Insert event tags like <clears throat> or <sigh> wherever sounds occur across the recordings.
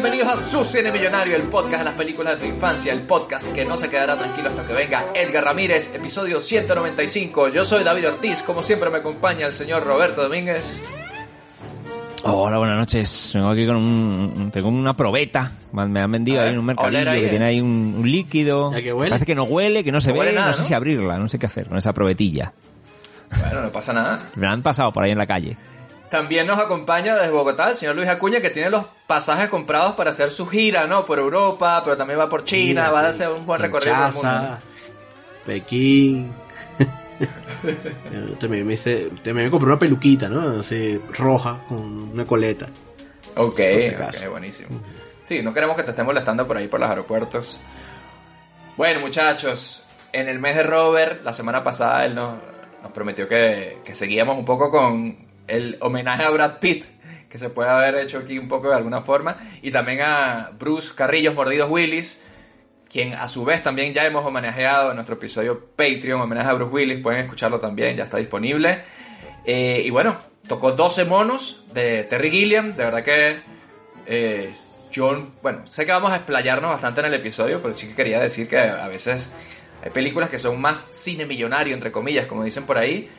Bienvenidos a Su Cine Millonario, el podcast de las películas de tu infancia, el podcast que no se quedará tranquilo hasta que venga Edgar Ramírez, episodio 195. Yo soy David Ortiz, como siempre me acompaña el señor Roberto Domínguez. Hola, buenas noches. Vengo aquí con un, tengo una probeta. Me han vendido ahí en un mercadillo ahí, que eh. tiene ahí un, un líquido. ¿A qué huele? Parece que no huele, que no se No ve. huele nada, no sé ¿no? si abrirla, no sé qué hacer con esa probetilla. Bueno, no pasa nada. Me la han pasado por ahí en la calle. También nos acompaña desde Bogotá el señor Luis Acuña, que tiene los pasajes comprados para hacer su gira, ¿no? Por Europa, pero también va por China, va a hacer un buen recorrido por el mundo. Pekín. <laughs> También me hice, también me compré una peluquita, ¿no? Así, roja, con una coleta. Ok, si ok, acaso. buenísimo. Sí, no queremos que te estén molestando por ahí por los aeropuertos. Bueno, muchachos, en el mes de Robert, la semana pasada él nos, nos prometió que, que seguíamos un poco con el homenaje a Brad Pitt, que se puede haber hecho aquí un poco de alguna forma, y también a Bruce Carrillos Mordidos Willis, quien a su vez también ya hemos homenajeado en nuestro episodio Patreon, homenaje a Bruce Willis, pueden escucharlo también, ya está disponible. Eh, y bueno, tocó 12 monos de Terry Gilliam, de verdad que eh, yo, bueno, sé que vamos a explayarnos bastante en el episodio, pero sí que quería decir que a veces hay películas que son más cine millonario, entre comillas, como dicen por ahí,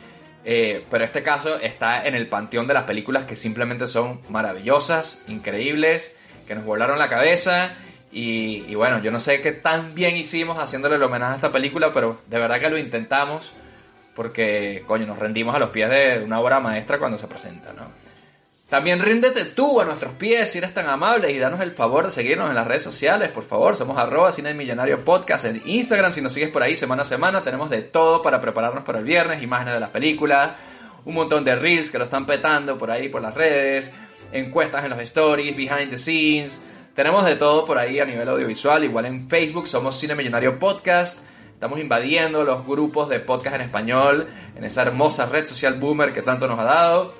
eh, pero este caso está en el panteón de las películas que simplemente son maravillosas, increíbles, que nos volaron la cabeza. Y, y bueno, yo no sé qué tan bien hicimos haciéndole el homenaje a esta película, pero de verdad que lo intentamos porque, coño, nos rendimos a los pies de una obra maestra cuando se presenta, ¿no? También ríndete tú a nuestros pies si eres tan amable y danos el favor de seguirnos en las redes sociales, por favor. Somos arroba Cine Millonario Podcast en Instagram. Si nos sigues por ahí semana a semana, tenemos de todo para prepararnos para el viernes, imágenes de las películas, un montón de reels que lo están petando por ahí por las redes, encuestas en los stories, behind the scenes. Tenemos de todo por ahí a nivel audiovisual. Igual en Facebook somos Cine Millonario Podcast. Estamos invadiendo los grupos de podcast en español en esa hermosa red social boomer que tanto nos ha dado.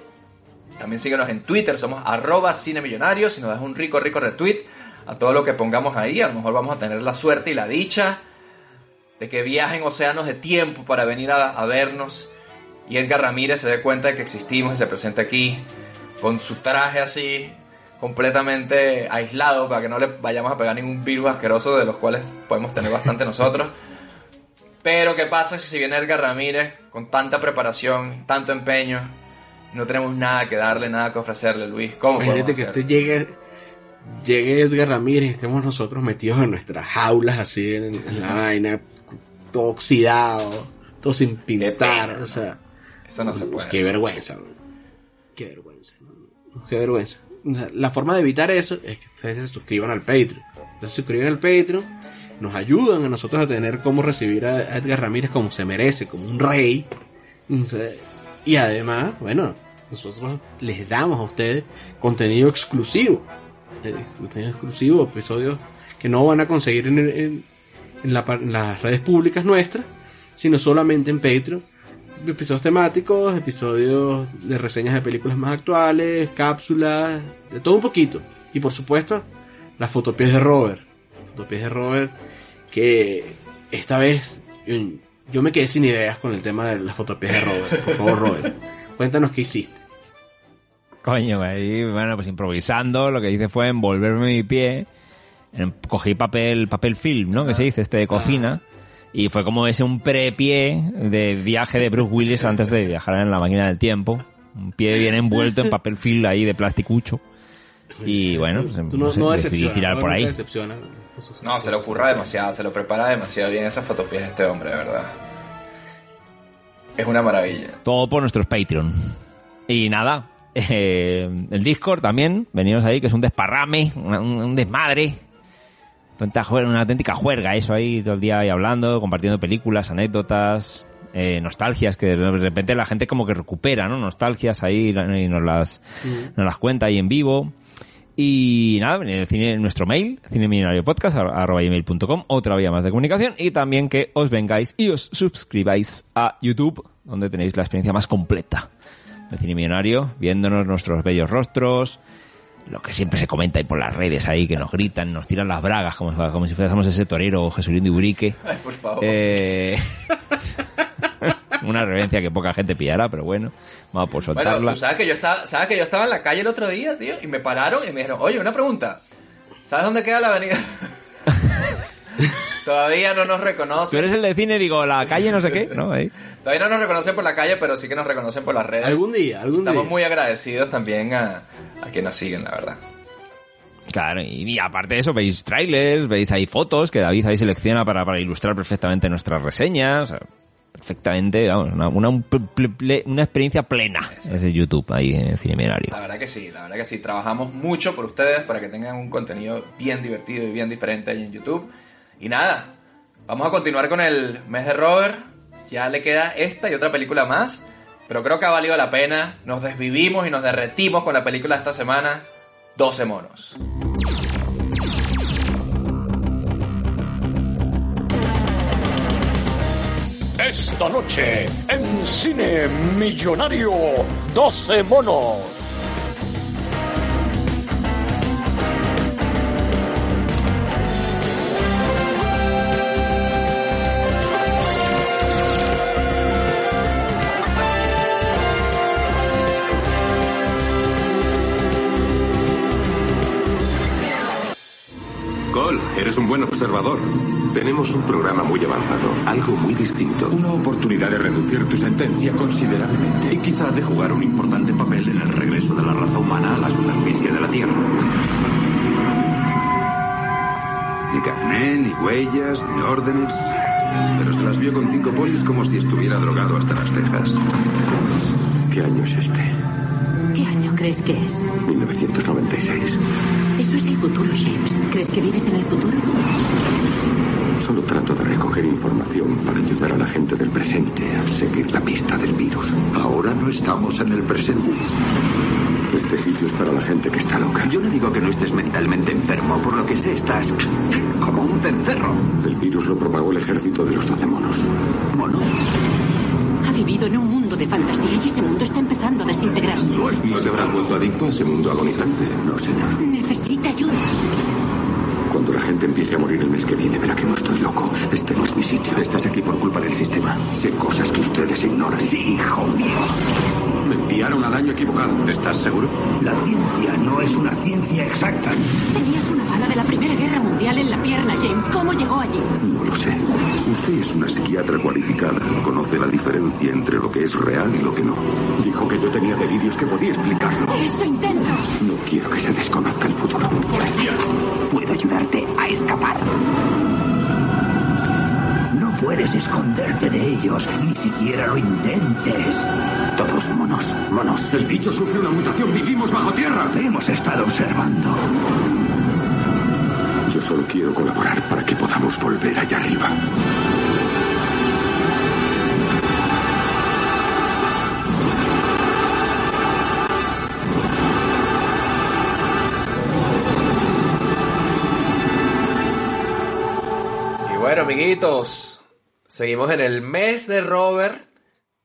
También síguenos en Twitter, somos arroba cinemillonarios y nos das un rico, rico retweet a todo lo que pongamos ahí. A lo mejor vamos a tener la suerte y la dicha de que viajen océanos de tiempo para venir a, a vernos y Edgar Ramírez se dé cuenta de que existimos y se presente aquí con su traje así completamente aislado para que no le vayamos a pegar ningún virus asqueroso de los cuales podemos tener bastante nosotros. Pero ¿qué pasa si viene Edgar Ramírez con tanta preparación, tanto empeño? No tenemos nada que darle, nada que ofrecerle, Luis. ¿Cómo Imagínate que este llegue, llegue Edgar Ramírez y estemos nosotros metidos en nuestras jaulas así en, en la vaina, todo oxidado, todo sin pintar, pena, o sea, Eso no se puede. qué vergüenza, qué vergüenza, qué vergüenza. La forma de evitar eso es que ustedes se suscriban al Patreon. Entonces se suscriben al Patreon, nos ayudan a nosotros a tener cómo recibir a a Edgar Ramírez como se merece, como un rey. O sea, Y además, bueno, nosotros les damos a ustedes contenido exclusivo. Eh, Contenido exclusivo, episodios que no van a conseguir en, en- en la en las redes públicas nuestras, sino solamente en Patreon. Episodios temáticos, episodios de reseñas de películas más actuales, cápsulas, de todo un poquito. Y por supuesto, las fotopies de Robert. Fotopies de Robert, que esta vez yo, me quedé sin ideas con el tema de las fotopies de Robert. Por favor, Robert, cuéntanos qué hiciste. Coño, ahí, bueno, pues improvisando, lo que hice fue envolverme mi pie, cogí papel, papel film, ¿no? Que se dice, este de cocina, y fue como ese un prepié de viaje de Bruce Willis antes de viajar en la máquina del tiempo. Un pie bien envuelto en papel film ahí de plasticucho. Y bueno, pues, no, no sé, decidí tirar no, por ahí. No, se le ocurra demasiado, se lo prepara demasiado bien esas fotopies de este hombre, de verdad. Es una maravilla. Todo por nuestros Patreon. Y nada, eh, el Discord también, venimos ahí, que es un desparrame, un, un desmadre. Una auténtica juerga, eso ahí todo el día ahí hablando, compartiendo películas, anécdotas, eh, nostalgias, que de repente la gente como que recupera, ¿no? Nostalgias ahí y nos las, nos las cuenta ahí en vivo. Y nada, el cine, nuestro mail, cinemillonariopodcast.com, otra vía más de comunicación. Y también que os vengáis y os suscribáis a YouTube, donde tenéis la experiencia más completa del cine millonario, viéndonos nuestros bellos rostros, lo que siempre se comenta ahí por las redes ahí, que nos gritan, nos tiran las bragas, como, como si fuésemos ese torero Jesulín de Urique. Ay, por favor. Eh, <laughs> una reverencia que poca gente pillará, pero bueno, vamos por soltarla. Bueno, tú sabes que yo estaba, sabes que yo estaba en la calle el otro día, tío, y me pararon y me dijeron, oye, una pregunta. ¿Sabes dónde queda la avenida? <laughs> Todavía no nos Tú reconocen. eres el de cine, digo, la calle no sé qué, ¿no? Todavía no nos reconocen por la calle, pero sí que nos reconocen por las redes. Algún día, algún Estamos día. muy agradecidos también a, a quienes nos siguen, la verdad. Claro, y, y aparte de eso, veis trailers, veis ahí fotos que David ahí selecciona para, para ilustrar perfectamente nuestras reseñas. o sea, perfectamente, vamos, una, una, un ple- ple- una experiencia plena ese YouTube ahí en el Cine Milenario. La verdad que sí, la verdad que sí. Trabajamos mucho por ustedes para que tengan un contenido bien divertido y bien diferente ahí en YouTube. Y nada, vamos a continuar con el mes de Robert. Ya le queda esta y otra película más. Pero creo que ha valido la pena. Nos desvivimos y nos derretimos con la película de esta semana. 12 monos. Esta noche, en Cine Millonario, 12 monos. Cole, eres un buen observador. Tenemos un programa muy avanzado, algo muy distinto. Una oportunidad de reducir tu sentencia considerablemente. Y quizá de jugar un importante papel en el regreso de la raza humana a la superficie de la Tierra. Ni carné, ni huellas, ni órdenes. Pero se las vio con cinco polis como si estuviera drogado hasta las cejas. ¿Qué año es este? ¿Qué año crees que es? 1996. Eso es el futuro, James. ¿Crees que vives en el futuro? Solo trato de recoger información para ayudar a la gente del presente a seguir la pista del virus. Ahora no estamos en el presente. Este sitio es para la gente que está loca. Yo no digo que no estés mentalmente enfermo, por lo que sé estás como un cencerro. El virus lo propagó el ejército de los doce monos. Monos. Ha vivido en un mundo de fantasía y ese mundo está empezando a desintegrarse. ¿No te habrás vuelto adicto a ese mundo agonizante? No, señor. Necesita ayuda. La gente empiece a morir el mes que viene, verá que no estoy loco. Este no es mi sitio. Estás aquí por culpa del sistema. Sé cosas que ustedes ignoran. Sí, hijo mío. Me enviaron al año equivocado. ¿Estás seguro? La ciencia no es una ciencia exacta. Tenías una bala de la Primera Guerra Mundial en la pierna, James. ¿Cómo llegó allí? No lo sé. Usted es una psiquiatra cualificada. Conoce la diferencia entre lo que es real y lo que no. Dijo que yo tenía delirios que podía explicarlo. Eso intento. No quiero que se desconozca el futuro. Puedo ayudarte a escapar. No puedes esconderte de ellos, ni siquiera lo intentes. Todos monos, monos. El bicho sufre una mutación. Vivimos bajo tierra. Te hemos estado observando. Yo solo quiero colaborar para que podamos volver allá arriba. Y bueno, amiguitos, seguimos en el mes de Robert.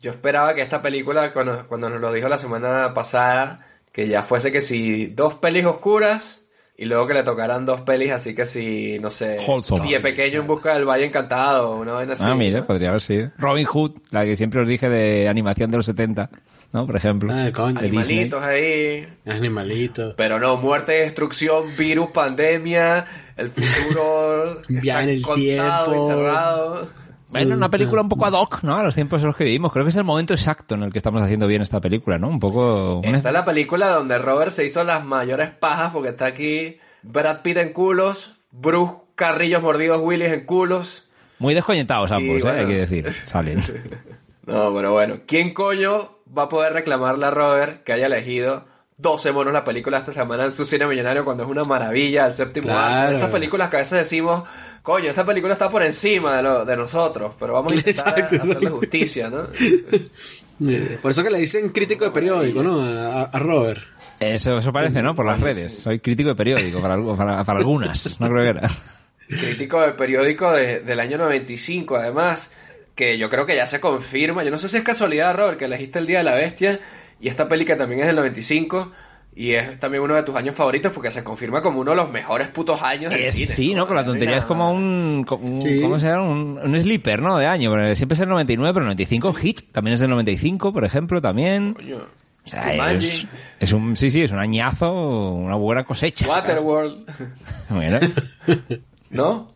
Yo esperaba que esta película, cuando, cuando nos lo dijo la semana pasada, que ya fuese que si dos pelis oscuras y luego que le tocaran dos pelis así que si, no sé. Pie Pequeño en busca del Valle Encantado, una vaina así. Ah, mira, podría haber sido. Robin Hood, la que siempre os dije de animación de los 70, ¿no? Por ejemplo. Ah, coño. Animalitos ahí. Animalitos. Pero no, muerte, destrucción, virus, pandemia, el futuro <laughs> Viaje en el contado y tiempo. cerrado. Bueno, una película un poco ad hoc, ¿no? A los tiempos en los que vivimos. Creo que es el momento exacto en el que estamos haciendo bien esta película, ¿no? Un poco... un- Esta es la película donde Robert se hizo las mayores pajas porque está aquí Brad Pitt en culos, Bruce Carrillos mordidos Willis en culos. Muy desconectados ambos, Y ¿eh? Hay que decir. <laughs> Salen. No, pero bueno, ¿quién coño va a poder reclamarle a Robert que haya elegido 12 monos la película esta semana en su cine millonario cuando es una maravilla el séptimo Claro. arte? Estas películas que a veces decimos, coño, esta película está por encima de, lo, de nosotros, pero vamos a <laughs> intentar Exacto, hacerle exacto. justicia, ¿no? <laughs> Por eso que le dicen crítico de periódico, ¿no? A, a Robert. Eso, eso parece, ¿no? Por las redes. Soy crítico de periódico para, algu- para, para algunas. No creo que era. Crítico del periódico de- del año 95, además, que yo creo que ya se confirma. Yo no sé si es casualidad, Robert, que elegiste El Día de la Bestia y esta peli que también es del 95 y es también uno de tus años favoritos porque se confirma como uno de los mejores putos años del Es- cine. sí, ¿no? Con la tontería es como un, un- Sí. ¿cómo se llama? Un, un sleeper, ¿no? De año. Pero siempre es el 99, pero el 95 hit. También es del 95, por ejemplo, también. Coño. O sea, es, es un, sí, sí, es un añazo, una buena cosecha. Waterworld. <laughs> Bueno, ¿No?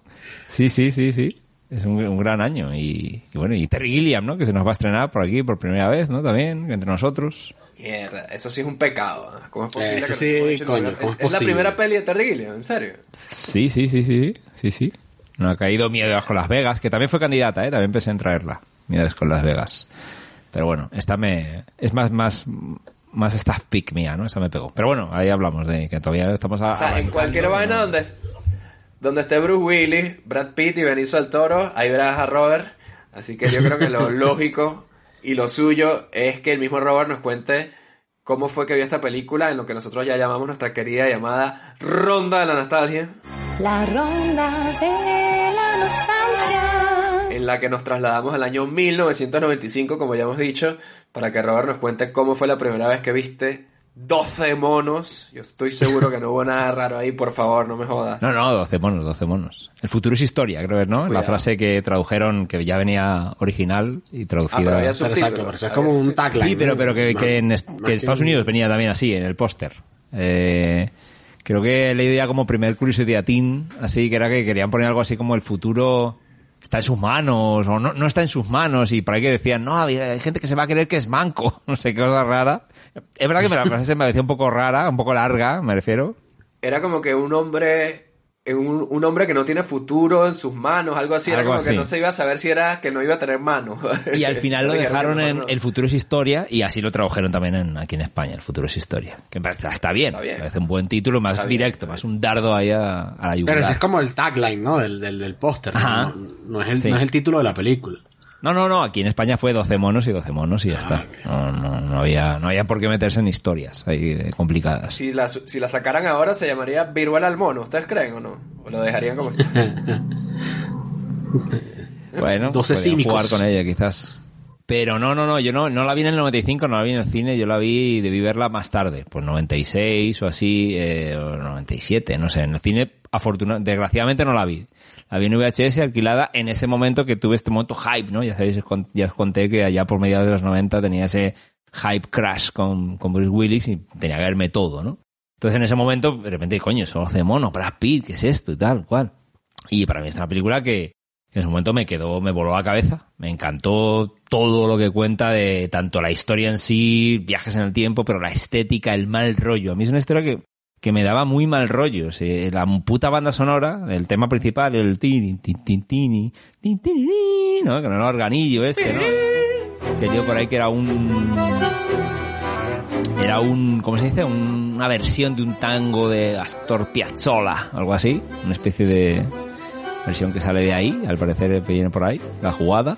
sí, sí, sí, sí. Es un, un gran año. Y, y bueno, y Terry Gilliam, ¿no? Que se nos va a estrenar por aquí por primera vez, ¿no? También, entre nosotros. Mierda, eso sí es un pecado. ¿eh? ¿Cómo es posible Eso que sí, no hemos hecho coño, ninguna- ¿cómo es, es es la posible? primera peli de Terry Gilliam, en serio. Sí, sí, sí, sí, sí, sí. No ha caído Miedos con Las Vegas, que también fue candidata, ¿eh? También pensé en traerla. Miedos con Las Vegas. Pero bueno, esta me... Es más, más, más staff pick mía, ¿no? Esa me pegó. Pero bueno, ahí hablamos de que todavía estamos a... O sea, en cualquier vaina donde, donde esté Bruce Willis, Brad Pitt y Benicio del Toro, ahí verás a Robert. Así que yo creo que lo <laughs> lógico y lo suyo es que el mismo Robert nos cuente cómo fue que vio esta película en lo que nosotros ya llamamos nuestra querida llamada Ronda de la Nostalgia, La ronda de la nostalgia. en la que nos trasladamos al año 1995, como ya hemos dicho, para que Robert nos cuente cómo fue la primera vez que viste 12 monos. Yo estoy seguro que no hubo nada raro ahí, por favor, no me jodas. No, no, 12 monos, 12 monos. El futuro es historia, creo que es, ¿no? La frase que tradujeron, que ya venía original y Ah, traducida... pero había Pero subtítulos. exacto, pero eso es como un tagline. Sí, pero, pero que, que en, que Estados un- Unidos venía también así, en el póster. Eh, creo que he leído ya como primer Curiosity así que era que querían poner algo así como el futuro está en sus manos o no, no está en sus manos y por ahí que decían, no, había- hay gente que se va a creer que es manco, <laughs> no sé qué cosa rara. Es verdad que me la frase me parecía un poco rara, un poco larga, me refiero. Era como que un hombre, un, un hombre que no tiene futuro en sus manos, algo así. Era Algo como así. que no se iba a saber si era que no iba a tener manos. <laughs> Y al final lo <laughs> dejaron en no. El futuro es historia y así lo tradujeron también en- aquí en España, El futuro es historia. Que me parece, está bien, Está bien. me parece un buen título, más Está bien, directo, está más un dardo ahí a, a la yugular. Pero ese es como el tagline, ¿no? Del, del, del póster. ¿no? No, no es el, Sí. no es el título de la película. No, no, no, aquí en España fue 12 monos y 12 monos y ya está. No, no, no había, no había por qué meterse en historias ahí eh, complicadas. Si la, si la sacaran ahora se llamaría Viruela al mono, ¿ustedes creen o no? ¿O lo dejarían como está? <laughs> Bueno, 12 podían cínicos. jugar con ella quizás. Pero no, no, no, yo no, no la vi en el 95, no la vi en el cine, yo la vi, debí verla más tarde, pues 96 o así, eh, o 97, no sé, en el cine, afortunadamente, desgraciadamente no la vi. Vi en VHS alquilada en ese momento que tuve este momento hype, ¿no? Ya sabéis, ya os conté que allá por mediados de los 90 tenía ese hype crash con, con Bruce Willis y tenía que verme todo, ¿no? Entonces en ese momento, de repente, coño, solo hace mono, Brad Pitt, ¿qué es esto? Y tal, cual. Y para mí es una película que en ese momento me quedó, me voló la cabeza. Me encantó todo lo que cuenta de tanto la historia en sí, viajes en el tiempo, pero la estética, el mal rollo. A mí es una historia que, que me daba muy mal rollo. O sea, la puta banda sonora, el tema principal, el tini, tin, tin, tini, tin, tini, ¿no? Con el organillo este, ¿no? Que dio por ahí que era un era un, ¿cómo se dice? Un- una versión de un tango de Astor Piazzolla, algo así, una especie de versión que sale de ahí, al parecer viene por ahí, la jugada.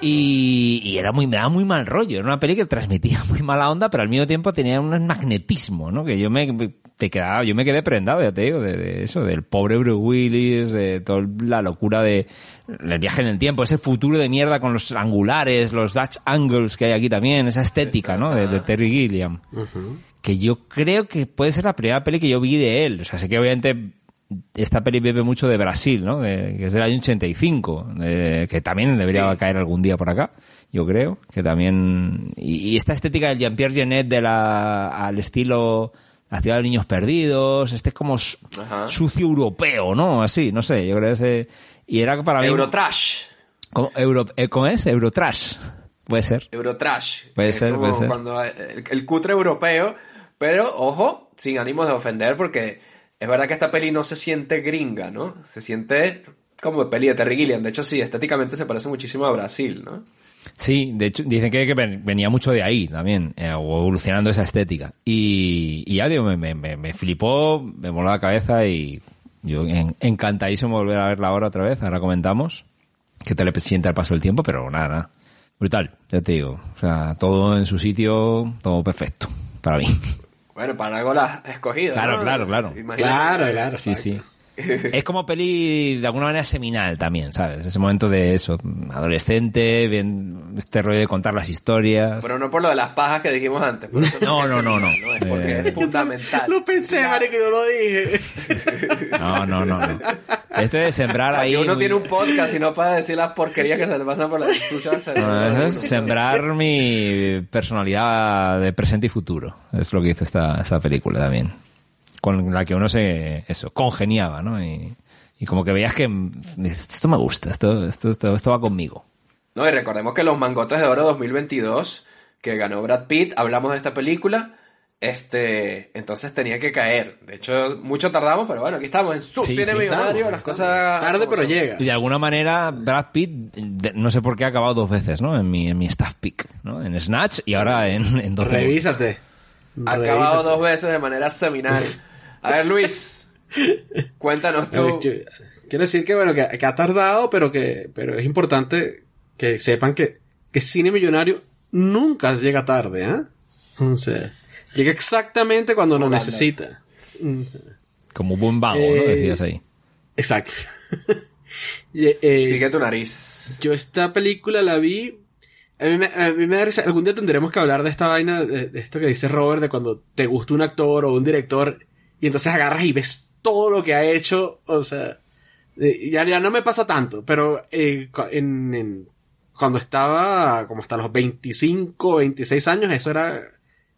Y, y era muy, me daba muy mal rollo, era una peli que transmitía muy mala onda, pero al mismo tiempo tenía un magnetismo, ¿no? Que yo me, te quedaba, yo me quedé prendado, ya te digo, de, de eso, del pobre Bruce Willis, de toda la locura de, el viaje en el tiempo, ese futuro de mierda con los angulares, los Dutch angles que hay aquí también, esa estética, ¿no? De, de Terry Gilliam. Que yo creo que puede ser la primera peli que yo vi de él. O sea, sé que obviamente esta peli bebe mucho de Brasil, ¿no? De- que es del año 85, de- que también debería Sí. caer algún día por acá, yo creo, que también... Y, y esta estética del Jean-Pierre Genet de la, al estilo La ciudad de los niños perdidos, este es como su- sucio europeo, ¿no? Así, no sé, yo creo que ese... Y era para mí... Eurotrash. ¿Cómo, Euro, eh, ¿Cómo es? Eurotrash. Puede ser. Eurotrash. Puede ser, puede ser. Cuando el, el cutre europeo, pero ojo, sin ánimos de ofender, porque es verdad que esta peli no se siente gringa, ¿no? Se siente como peli de Terry Gilliam. De hecho, sí, estéticamente se parece muchísimo a Brasil, ¿no? Sí, de hecho, dicen que, que ven- venía mucho de ahí también, eh, evolucionando esa estética. Y, y ya digo, me, me, flipó, me voló la cabeza y yo en- encantadísimo volver a verla ahora otra vez, ahora comentamos, que te le sienta el paso del tiempo, pero nada, nada. Brutal, ya te digo. O sea, todo en su sitio, todo perfecto, para mí. Bueno, para algo la has escogido. Claro, ¿no? claro, claro. Imagínate. Claro, claro. Sí, sí. Es como peli de alguna manera seminal también, ¿sabes? Ese momento de eso, adolescente, bien, este rollo de contar las historias. Pero no por lo de las pajas que dijimos antes. por eso No, es no, no, no. seminal, Es porque Eh. es fundamental. Lo pensé, y no lo dije. No, no, no, no. Este de sembrar ahí. Uno muy- tiene un podcast y no para decir las porquerías que se le pasan por la suya. No, eso es sembrar mi personalidad de presente y futuro. Es lo que hizo esta, esta película también. Con la que uno se, eso, congeniaba, ¿no? Y, y como que veías que esto me gusta, esto, esto, esto, esto va conmigo. No, y recordemos que los Mangotes de Oro 2022, que ganó Brad Pitt, hablamos de esta película. Este, entonces tenía que caer. De hecho, mucho tardamos, pero bueno, aquí estamos en su Sí, cine sí, millonario, las cosas. Tarde, pero son. llega. Y de alguna manera, Brad Pitt, de- no sé por qué ha acabado dos veces, ¿no? En mi, en mi staff pick, ¿no? En Snatch y ahora en, en 12. Revísate. Ha acabado dos veces de manera seminal. <laughs> A ver, Luis, cuéntanos tú. que- quiero decir que bueno, que, que ha tardado, pero que pero es importante que sepan que, que cine millonario nunca llega tarde, ¿eh? O sea, llega exactamente cuando lo necesita. Como buen vago, ¿no? Eh, Decías ahí. Exacto. <laughs> Eh, Sigue tu nariz. Yo esta película la vi. A mí, me, a mí me da risa. Algún día tendremos que hablar de esta vaina, de, de esto que dice Robert, de cuando te gusta un actor o un director y entonces agarras y ves todo lo que ha hecho. O sea, eh, ya, ya no me pasa tanto, pero eh, cu- en, en- cuando estaba como hasta los 25, 26 años, eso era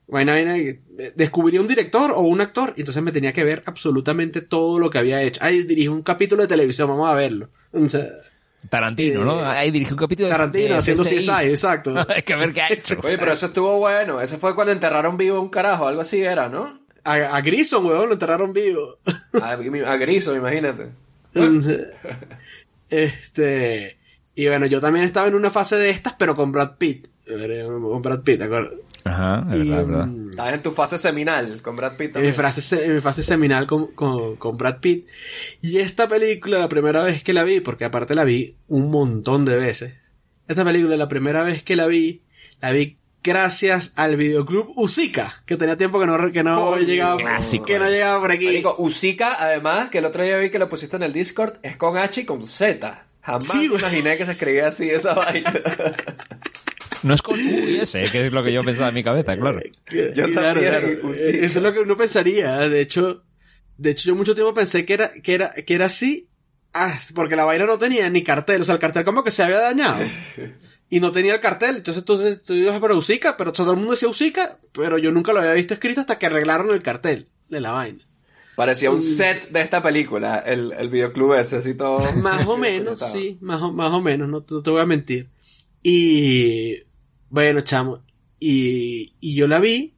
vaina, vaina, eh, descubrí un director o un actor y entonces me tenía que ver absolutamente todo lo que había hecho. Ay, dirige un capítulo de televisión, vamos a verlo. O sea, Tarantino, ¿no? Ahí dirigió un capítulo de- Tarantino de haciendo CSI. Exacto. <laughs> Hay que ver qué ha hecho. Oye, pero eso estuvo bueno. Ese fue cuando enterraron vivo un carajo, algo así era, ¿no? A, a Grison, weón, lo enterraron vivo. <laughs> A, a Griso, imagínate. <laughs> este. Y bueno, yo también estaba en una fase de estas, pero con Brad Pitt. Con Brad Pitt, ¿de acuerdo? Ajá, es Y, verdad, mm, Estás en tu fase seminal con Brad Pitt en mi, también. frase, en mi fase seminal con, con, con Brad Pitt. Y esta película, la primera vez que la vi, porque aparte la vi un montón de veces. Esta película, la primera vez que la vi, la vi gracias al videoclub Usica, que tenía tiempo que no, que no Coño. llegaba, Clásico. que no llegaba por aquí. Marico, Usika, además, que el otro día vi que lo pusiste en el Discord, es con H y con Z. Jamás Sí, imaginé que se escribía así esa vaina. <laughs> No es con U y S, que es lo que yo pensaba en mi cabeza, claro. Yo claro, también, claro. Usica. Eso es lo que uno pensaría. De hecho, de hecho yo mucho tiempo pensé que era, que era, que era así. Ah, porque la vaina no tenía ni cartel. O sea, el cartel como que se había dañado. <laughs> Y no tenía el cartel. Entonces tú, tú dices, pero Usica, pero todo el mundo decía Usica, pero yo nunca lo había visto escrito hasta que arreglaron el cartel de la vaina. Parecía un set de esta película, el, el videoclub ese, así todo. Más o <laughs> menos, sí, más o, más o menos, no, te- no te voy a mentir. Y bueno, chamo, y, y yo la vi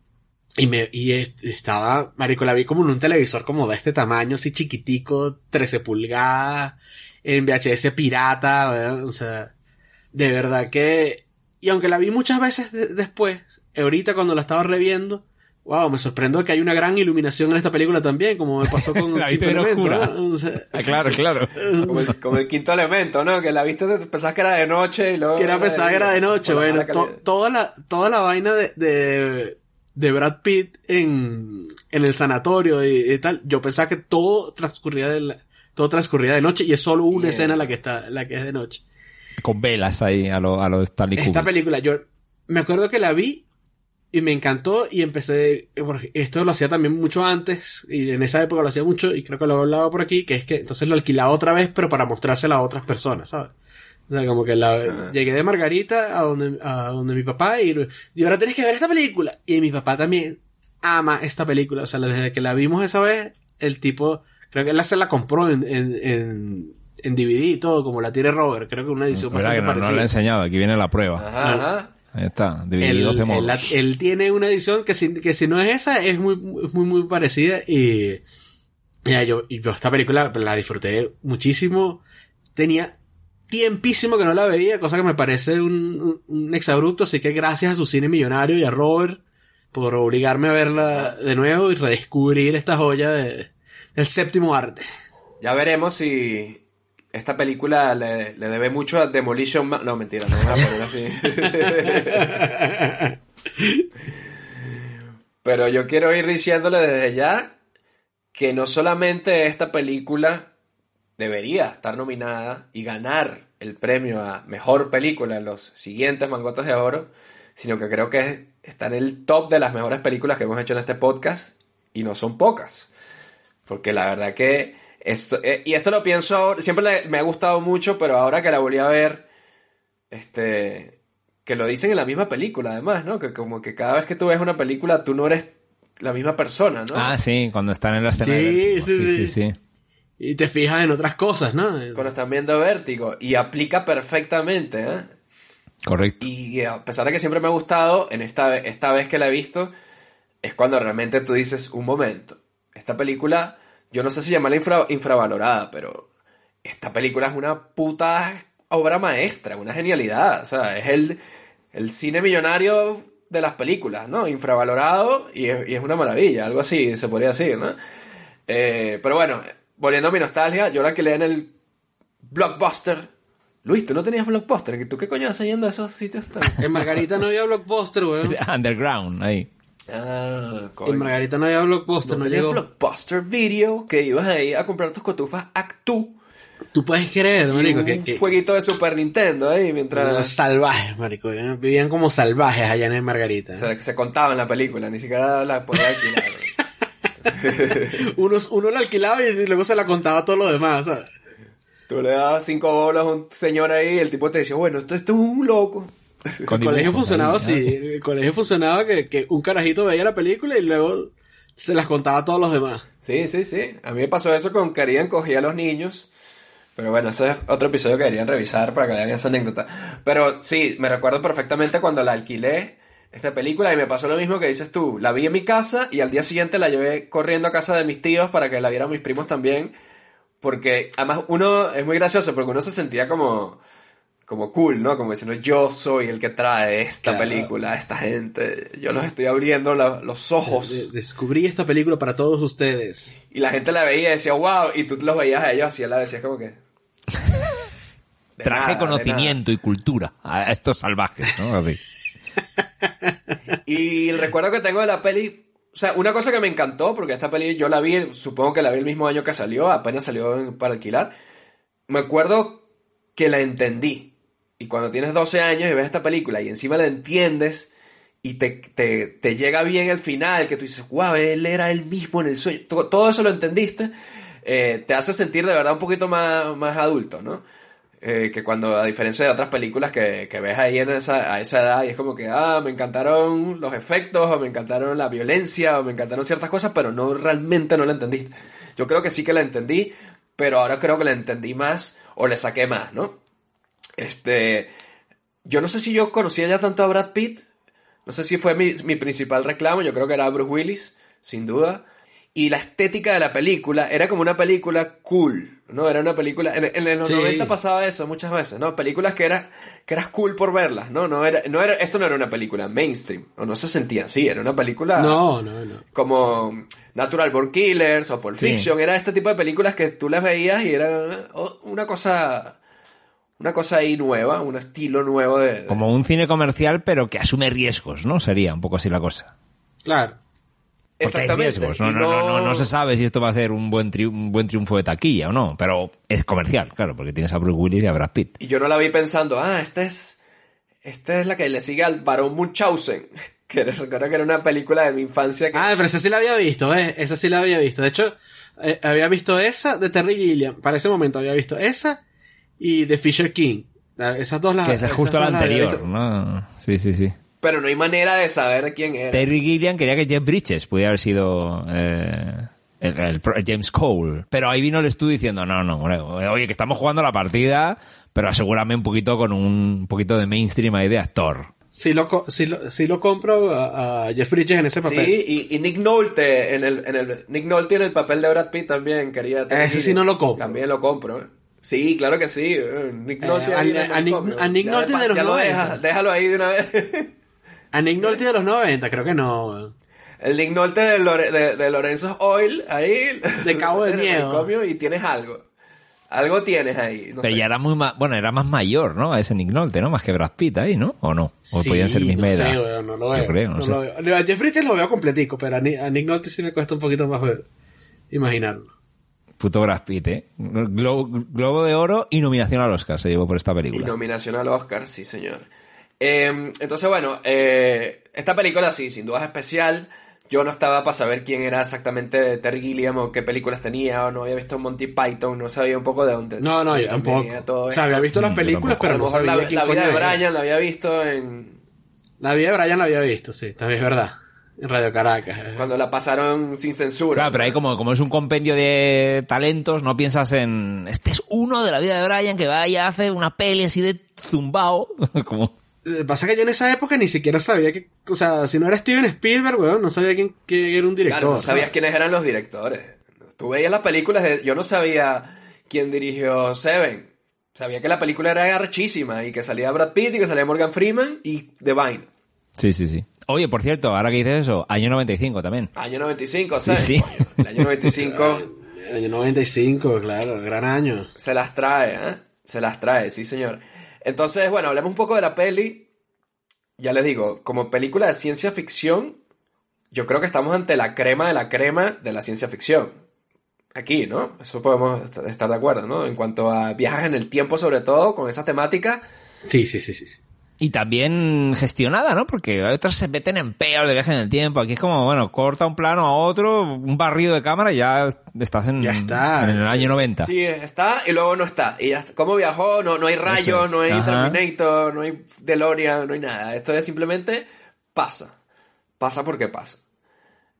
y me y es- estaba, marico, la vi como en un televisor como de este tamaño, así chiquitico, 13 pulgadas, en VHS pirata, ¿verdad? o sea, de verdad que y aunque la vi muchas veces de- después, ahorita cuando la estaba reviendo, wow, me sorprendo que hay una gran iluminación en esta película también, como me pasó con <laughs> La viste Quinto Elemento, oscura. ¿no? O sea, Ah, claro, claro. Como el, como el quinto elemento, ¿no? Que la viste, te pensabas que era de noche y luego. que era pensada que era de noche, la bueno, to- toda la, toda la vaina de, de, de Brad Pitt en, en el sanatorio y, y tal, yo pensaba que todo transcurría de la- todo transcurría de noche y es solo una Bien. escena la que está, la que es de noche. Con velas ahí a lo, a lo Stanley Esta Kubrick. película, yo me acuerdo que la vi y me encantó y empecé, porque esto lo hacía también mucho antes y en esa época lo hacía mucho y creo que lo he hablado por aquí, que es que entonces lo alquilaba otra vez pero para mostrársela a otras personas, ¿sabes? O sea, como que la, llegué de Margarita a donde, a donde mi papá y, y ahora tenés que ver esta película. Y mi papá también ama esta película. O sea, desde que la vimos esa vez, el tipo, creo que él se la compró en, en, en, en DVD y todo, como la tiene Robert. Creo que una edición que bastante no, no lo he parecida. enseñado, aquí viene la prueba. Ajá, ajá. Ahí está, DVD Él, 12 él- él tiene una edición que si, que si no es esa, es muy, muy, muy parecida. Y, mira, yo, esta película la disfruté muchísimo. Tenía tiempísimo que no la veía, cosa que me parece un, un, un exabrupto. Así que gracias a su cine millonario y a Robert por obligarme a verla de nuevo y redescubrir esta joya de, del séptimo arte. Ya veremos si esta película le, le debe mucho a Demolition Man. No, mentira, no me voy a poner así. <laughs> Pero yo quiero ir diciéndole desde ya que no solamente esta película debería estar nominada y ganar el premio a mejor película en los siguientes mangotos de oro, sino que creo que está en el top de las mejores películas que hemos hecho en este podcast y no son pocas. Porque la verdad que esto, eh, y esto lo pienso ahora, siempre le- me ha gustado mucho, pero ahora que la volví a ver, este, que lo dicen en la misma película además, ¿no? Que como que cada vez que tú ves una película tú no eres la misma persona, ¿no? Ah, sí, cuando están en la escena Sí, de sí, sí, sí. sí, sí. Y te fijas en otras cosas, ¿no? Cuando están viendo Vértigo y aplica perfectamente, ¿eh? Correcto. Y a pesar de que siempre me ha gustado, en esta, esta vez que la he visto, es cuando realmente tú dices, un momento, esta película, yo no sé si llamarla infra- infravalorada, pero esta película es una puta obra maestra, una genialidad. O sea, es el, el cine millonario de las películas, ¿no? Infravalorado y es, y es una maravilla, algo así se podría decir, ¿no? Eh, pero bueno, volviendo a mi nostalgia, yo la que leí en el Blockbuster. Luis, ¿tú no tenías Blockbuster? ¿Tú qué coño haces yendo a esos sitios tan... En Margarita no había blockbuster, weón. <laughs> Underground, ahí. Ah, coño. En Margarita no había blockbuster, no no, llegó. Blockbuster Video que ibas ahí a comprar tus cotufas Actu Tú puedes creer, marico, un que, que jueguito de Super Nintendo ahí mientras unos salvajes, marico. ¿eh? Vivían como salvajes allá en Margarita. se, se contaba en la película, ni siquiera la podía alquilar. <laughs> Unos, uno la alquilaba y luego se la contaba a todos los demás, ¿sabes? Tú le dabas cinco bolas a un señor ahí y el tipo te decía, bueno, esto, esto es un loco. <laughs> El colegio funcionaba así. El colegio funcionaba que, que un carajito veía la película y luego se las contaba a todos los demás. Sí, sí, sí. A mí me pasó eso con Querían cogía a los niños. Pero bueno, ese es otro episodio que deberían revisar para que vean esa anécdota. Pero sí, me recuerdo perfectamente cuando la alquilé, esta película, y me pasó lo mismo que dices tú. La vi en mi casa y al día siguiente la llevé corriendo a casa de mis tíos para que la vieran mis primos también. Porque además uno es muy gracioso porque uno se sentía como, como cool, ¿no? Como diciendo, yo soy el que trae esta Claro. película a esta gente. Yo los estoy abriendo la- los ojos. De- descubrí esta película para todos ustedes. Y la gente la veía y decía, wow, y tú los veías a ellos así, él la decías como que... <laughs> Traje nada, conocimiento y cultura a estos salvajes, ¿no? Así. <laughs> Y el recuerdo que tengo de la peli, o sea, una cosa que me encantó, porque esta peli yo la vi, supongo que la vi el mismo año que salió, apenas salió para alquilar, me acuerdo que la entendí. Y cuando tienes 12 años y ves esta película y encima la entiendes y te, te, te llega bien el final, que tú dices, wow, él era el mismo en el sueño, todo, todo eso lo entendiste, eh, te hace sentir de verdad un poquito más, más adulto, ¿no? Eh, que cuando, a diferencia de otras películas que, que ves ahí en esa, a esa edad y es como que, ah, me encantaron los efectos, o me encantaron la violencia, o me encantaron ciertas cosas, pero no realmente no la entendiste. Yo creo que sí que la entendí, pero ahora creo que la entendí más o le saqué más, ¿no? Este, yo no sé si yo conocía ya tanto a Brad Pitt, no sé si fue mi, mi principal reclamo, yo creo que era Bruce Willis, sin duda. Y la estética de la película era como una película cool, ¿no? Era una película... En, en los Sí. 90 pasaba eso muchas veces, ¿no? Películas que, era, que eras cool por verlas, ¿no? no, era, no era, esto no era una película mainstream, o no se sentía así, era una película No, no, no. como Natural Born Killers o Pulp Sí. Fiction. Era este tipo de películas que tú las veías y era oh, una cosa... Una cosa ahí nueva, un estilo nuevo de... de- Como un cine comercial, pero que asume riesgos, ¿no? Sería un poco así la cosa. Claro. Porque hay Exactamente. riesgos. No, no, no, no, no se sabe si esto va a ser un buen, tri- un buen triunfo de taquilla o no, pero es comercial, claro, porque tienes a Bruce Willis y a Brad Pitt. Y yo no la vi pensando, ah, esta es, esta es la que le sigue al varón Munchausen, <laughs> que recuerdo que era una película de mi infancia que... Ah, pero esa sí la había visto, ¿eh? Esa sí la había visto. De hecho, eh, había visto esa de Terry Gilliam. Para ese momento había visto esa y de Fisher King. Esas dos las Que es justo la anterior. ¿no? Sí, sí, sí. Pero no hay manera de saber de quién era. Terry Gilliam quería que Jeff Bridges pudiera haber sido eh, el, el pro- el James Cole. Pero ahí vino el estudio diciendo, no, no, hombre, oye, que estamos jugando la partida, pero asegúrame un poquito con un poquito de mainstream ahí de actor. Sí lo, sí lo, sí lo compro a, a Jeff Bridges en ese papel. Sí, y, y Nick Nolte, en el, en el, Nick Nolte en el papel de Brad Pitt también quería... Ese sí no lo compro. También lo compro, ¿eh? Sí, claro que sí. eh, Nick Eh, Nolte a- Nick- a Nolte de los ya lo 90. deja- déjalo ahí de una vez. <laughs> A Nick Nolte de los 90, creo que no. El Nick Nolte de, Lore- de, de Lorenzo Oil, ahí. De Cabo de <laughs> en el Miedo. manicomio Y tienes algo. Algo tienes ahí. No pero sé. ya era muy ma- bueno, era más mayor, ¿no? A ese Nick Nolte, ¿no? Más que Brad Pitt ahí, ¿no? ¿O no? O Sí, podían ser misma no edad. sé, weón, no lo Yo veo. creo, no, no sé. lo veo. A Jeff Bridges lo veo completico, pero a Nick, a Nick Nolte sí me cuesta un poquito más ver, imaginarlo. Puto Brad Pitt, ¿eh? Glo- Globo de Oro y nominación al Oscar se llevó por esta Y película. nominación al Oscar, sí, señor. Eh, entonces, bueno, eh, esta película sí, sin duda es especial. Yo no estaba para saber quién era exactamente Terry Gilliam o qué películas tenía, o no había visto Monty Python, no sabía un poco de dónde. No, no, yo tampoco. todo O sea, había visto las Mm, películas, a pero no sabía la, quién la vida de era. Brian la había visto en La vida de Brian la había visto, sí, también es verdad. Radio Caracas. cuando la pasaron sin censura. Claro, pero ahí como, como es un compendio de talentos, no piensas en... Este es uno de la vida de Brian que vaya a hacer una peli así de zumbao. <laughs> como... Lo que pasa es que yo en esa época ni siquiera sabía que, o sea, si no era Steven Spielberg, weón, no sabía quién, quién era un director. Claro, no sabías ¿sabes? quiénes eran los directores. Tú veías las películas, de- yo no sabía quién dirigió Seven. Sabía que la película era archísima y que salía Brad Pitt y que salía Morgan Freeman y Devine. Sí, sí, sí. Oye, por cierto, ahora que dices eso, año 95 también. Año 95, ¿sabes? Sí, sí. Coño, el año 95 El año 95, claro, gran año. se las trae, ¿eh? Se las trae, sí, señor. Entonces, bueno, hablemos un poco de la peli. Ya les digo, como película de ciencia ficción, yo creo que estamos ante la crema de la crema de la ciencia ficción. Aquí, ¿no? Eso podemos est- estar de acuerdo, ¿no? En cuanto a viajes en el tiempo, sobre todo, con esa temática. Sí, sí, sí, sí. Y también gestionada, ¿no? Porque otros se meten en peor de viaje en el tiempo. Aquí es como, bueno, corta un plano a otro, un barrido de cámara y ya estás en, Ya está. en el año 90. Sí, está y luego no está. Y ya está. ¿Cómo viajó? No, no hay rayos, es. no hay Ajá. Terminator, no hay DeLorean, no hay nada. Esto es simplemente pasa. Pasa porque pasa.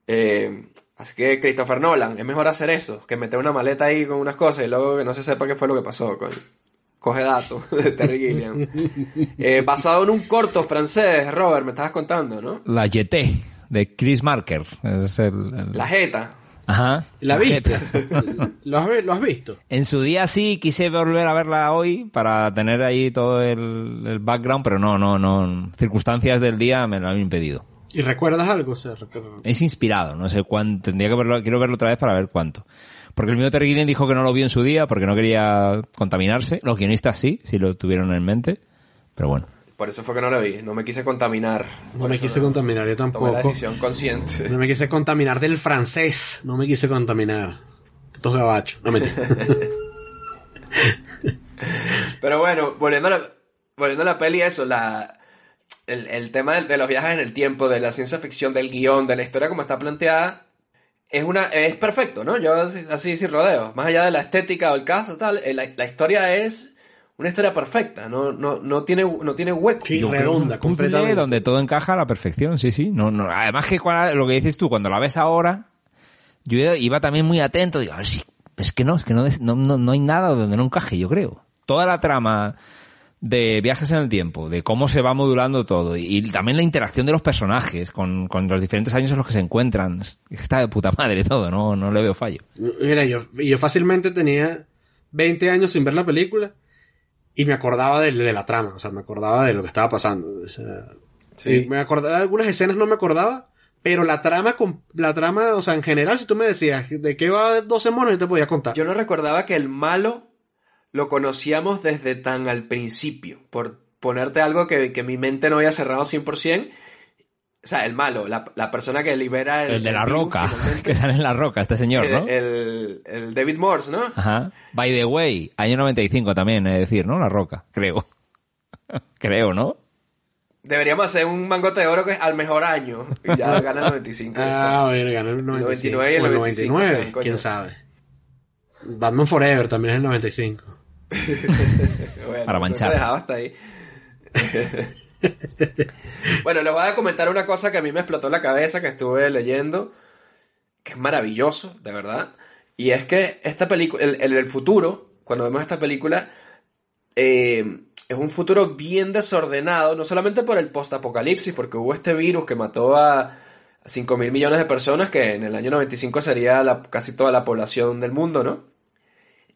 Eh, así que Christopher Nolan, es mejor hacer eso que meter una maleta ahí con unas cosas y luego que no se sepa qué fue lo que pasó. coño. Coge datos <laughs> de Terry Gilliam. Eh, basado en un corto francés, Robert, me estabas contando, ¿no? La GT de Chris Marker. Es el, el- La Jeta. Ajá. ¿La viste? GT. <laughs> ¿Lo has, ¿Lo has visto? En su día sí quise volver a verla hoy para tener ahí todo el, el background, pero no, no, no. Circunstancias del día me lo han impedido. ¿Y recuerdas algo? O sea, Es inspirado, no sé cuánto. Tendría que verlo, quiero verlo otra vez para ver cuánto. Porque el mío Terry Gilliam dijo que no lo vio en su día porque no quería contaminarse. Los guionistas sí, sí lo tuvieron en mente. Pero bueno. Por eso fue que no la vi. No me quise contaminar. no Por me quise contaminar, yo Tomé tampoco. la decisión consciente. No me quise contaminar del francés. No me quise contaminar. Estos gabachos. No mentira. <laughs> Pero bueno, volviendo a la, volviendo a la peli, eso, la, el, el tema de, de los viajes en el tiempo, de la ciencia ficción, del guion, de la historia como está planteada, es una es perfecto, ¿no? Yo así, así sin rodeos. Más allá de la estética o el caso, tal, eh, la, la historia es una historia perfecta, no, no, no tiene, no tiene hueco. Sí, redonda, un puzzle donde todo encaja a la perfección, sí, sí. No, no. Además que cua- lo que dices tú, cuando la ves ahora, yo iba también muy atento, digo, a ver si, es que no, es que no, no, no, no hay nada donde no encaje, yo creo. Toda la trama de viajes en el tiempo, de cómo se va modulando todo, y, y también la interacción de los personajes con, con los diferentes años en los que se encuentran, es- está de puta madre todo, no, no le veo fallo. Mira, yo, yo fácilmente tenía 20 años sin ver la película y me acordaba de, de la trama, o sea, me acordaba de lo que estaba pasando. o sea, Sí. y me acordaba de algunas escenas, no me acordaba, pero la trama, con- la trama, o sea, en general, si tú me decías de qué va 12 monos, yo te podía contar. Yo no recordaba que el malo lo conocíamos desde tan al principio, por ponerte algo que, que mi mente no había cerrado 100%. O sea, el malo, la, la persona que libera el... El de la virus, roca, <laughs> que sale en la roca, este señor, ¿no? el, el David Morse, ¿no? Ajá. By the way, año 95 también, es decir, ¿no? La roca, creo. <laughs> creo, ¿no? Deberíamos hacer un mangote de oro que es al mejor año. Y ya <laughs> gana el 95. Ah, bueno, ganó el 95. 99 y el o el 95, 99, sí, coño. quién sabe. Batman Forever también es el 95. <laughs> Bueno, Para manchar. dejaba hasta ahí. <laughs> bueno, les voy a comentar una cosa que a mí me explotó la cabeza, que estuve leyendo, que es maravilloso, de verdad. Y es que esta película, el, el, el futuro, cuando vemos esta película, eh, es un futuro bien desordenado, no solamente por el post-apocalipsis, porque hubo este virus que mató a 5 mil millones de personas, que en el año 95 sería la- casi toda la población del mundo, ¿no?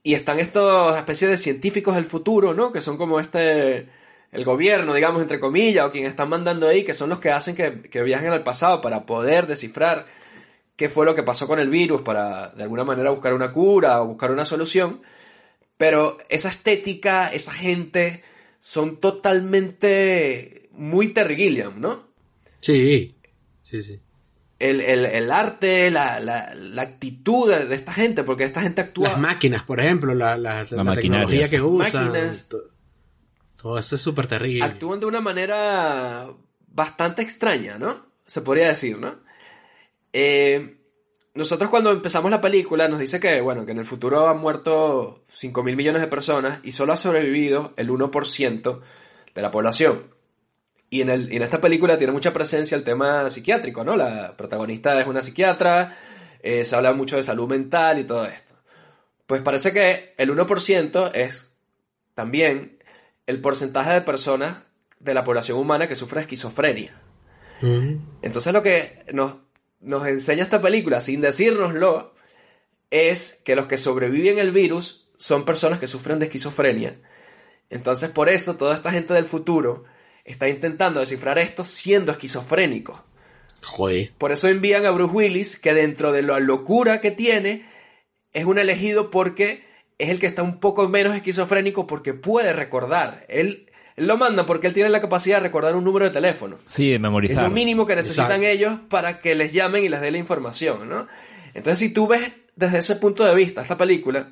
Y están estos especies de científicos del futuro, ¿no? Que son como este, el gobierno, digamos, entre comillas, o quien están mandando ahí, que son los que hacen que, que viajen al pasado para poder descifrar qué fue lo que pasó con el virus, para de alguna manera buscar una cura o buscar una solución. Pero esa estética, esa gente, son totalmente muy Terry Gilliam, ¿no? Sí, sí, sí. El, el- el arte, la, la- la actitud de, de esta gente, porque esta gente actúa... Las máquinas, por ejemplo, la, la- tecnología que usan. Máquinas. to- Todo eso es súper terrible. actúan de una manera bastante extraña, ¿no? Se podría decir, ¿no? Eh, nosotros cuando empezamos la película nos dice que, bueno, que en el futuro han muerto 5 mil millones de personas y solo ha sobrevivido el 1% de la población. Y en, el, en esta película tiene mucha presencia el tema psiquiátrico, ¿no? La protagonista es una psiquiatra, eh, se habla mucho de salud mental y todo esto. Pues parece que el 1% es también el porcentaje de personas de la población humana que sufre esquizofrenia. Mm. Entonces lo que nos, nos enseña esta película, sin decírnoslo, es que los que sobreviven el virus son personas que sufren de esquizofrenia. Entonces por eso toda esta gente del futuro está intentando descifrar esto siendo esquizofrénicos. Joder. Por eso envían a Bruce Willis, que dentro de la locura que tiene, es un elegido porque es el que está un poco menos esquizofrénico porque puede recordar. Él, él lo manda porque él tiene la capacidad de recordar un número de teléfono. Sí, de Es memorizar. lo mínimo que necesitan Exacto. ellos para que les llamen y les dé la información, ¿no? Entonces, si tú ves desde ese punto de vista esta película,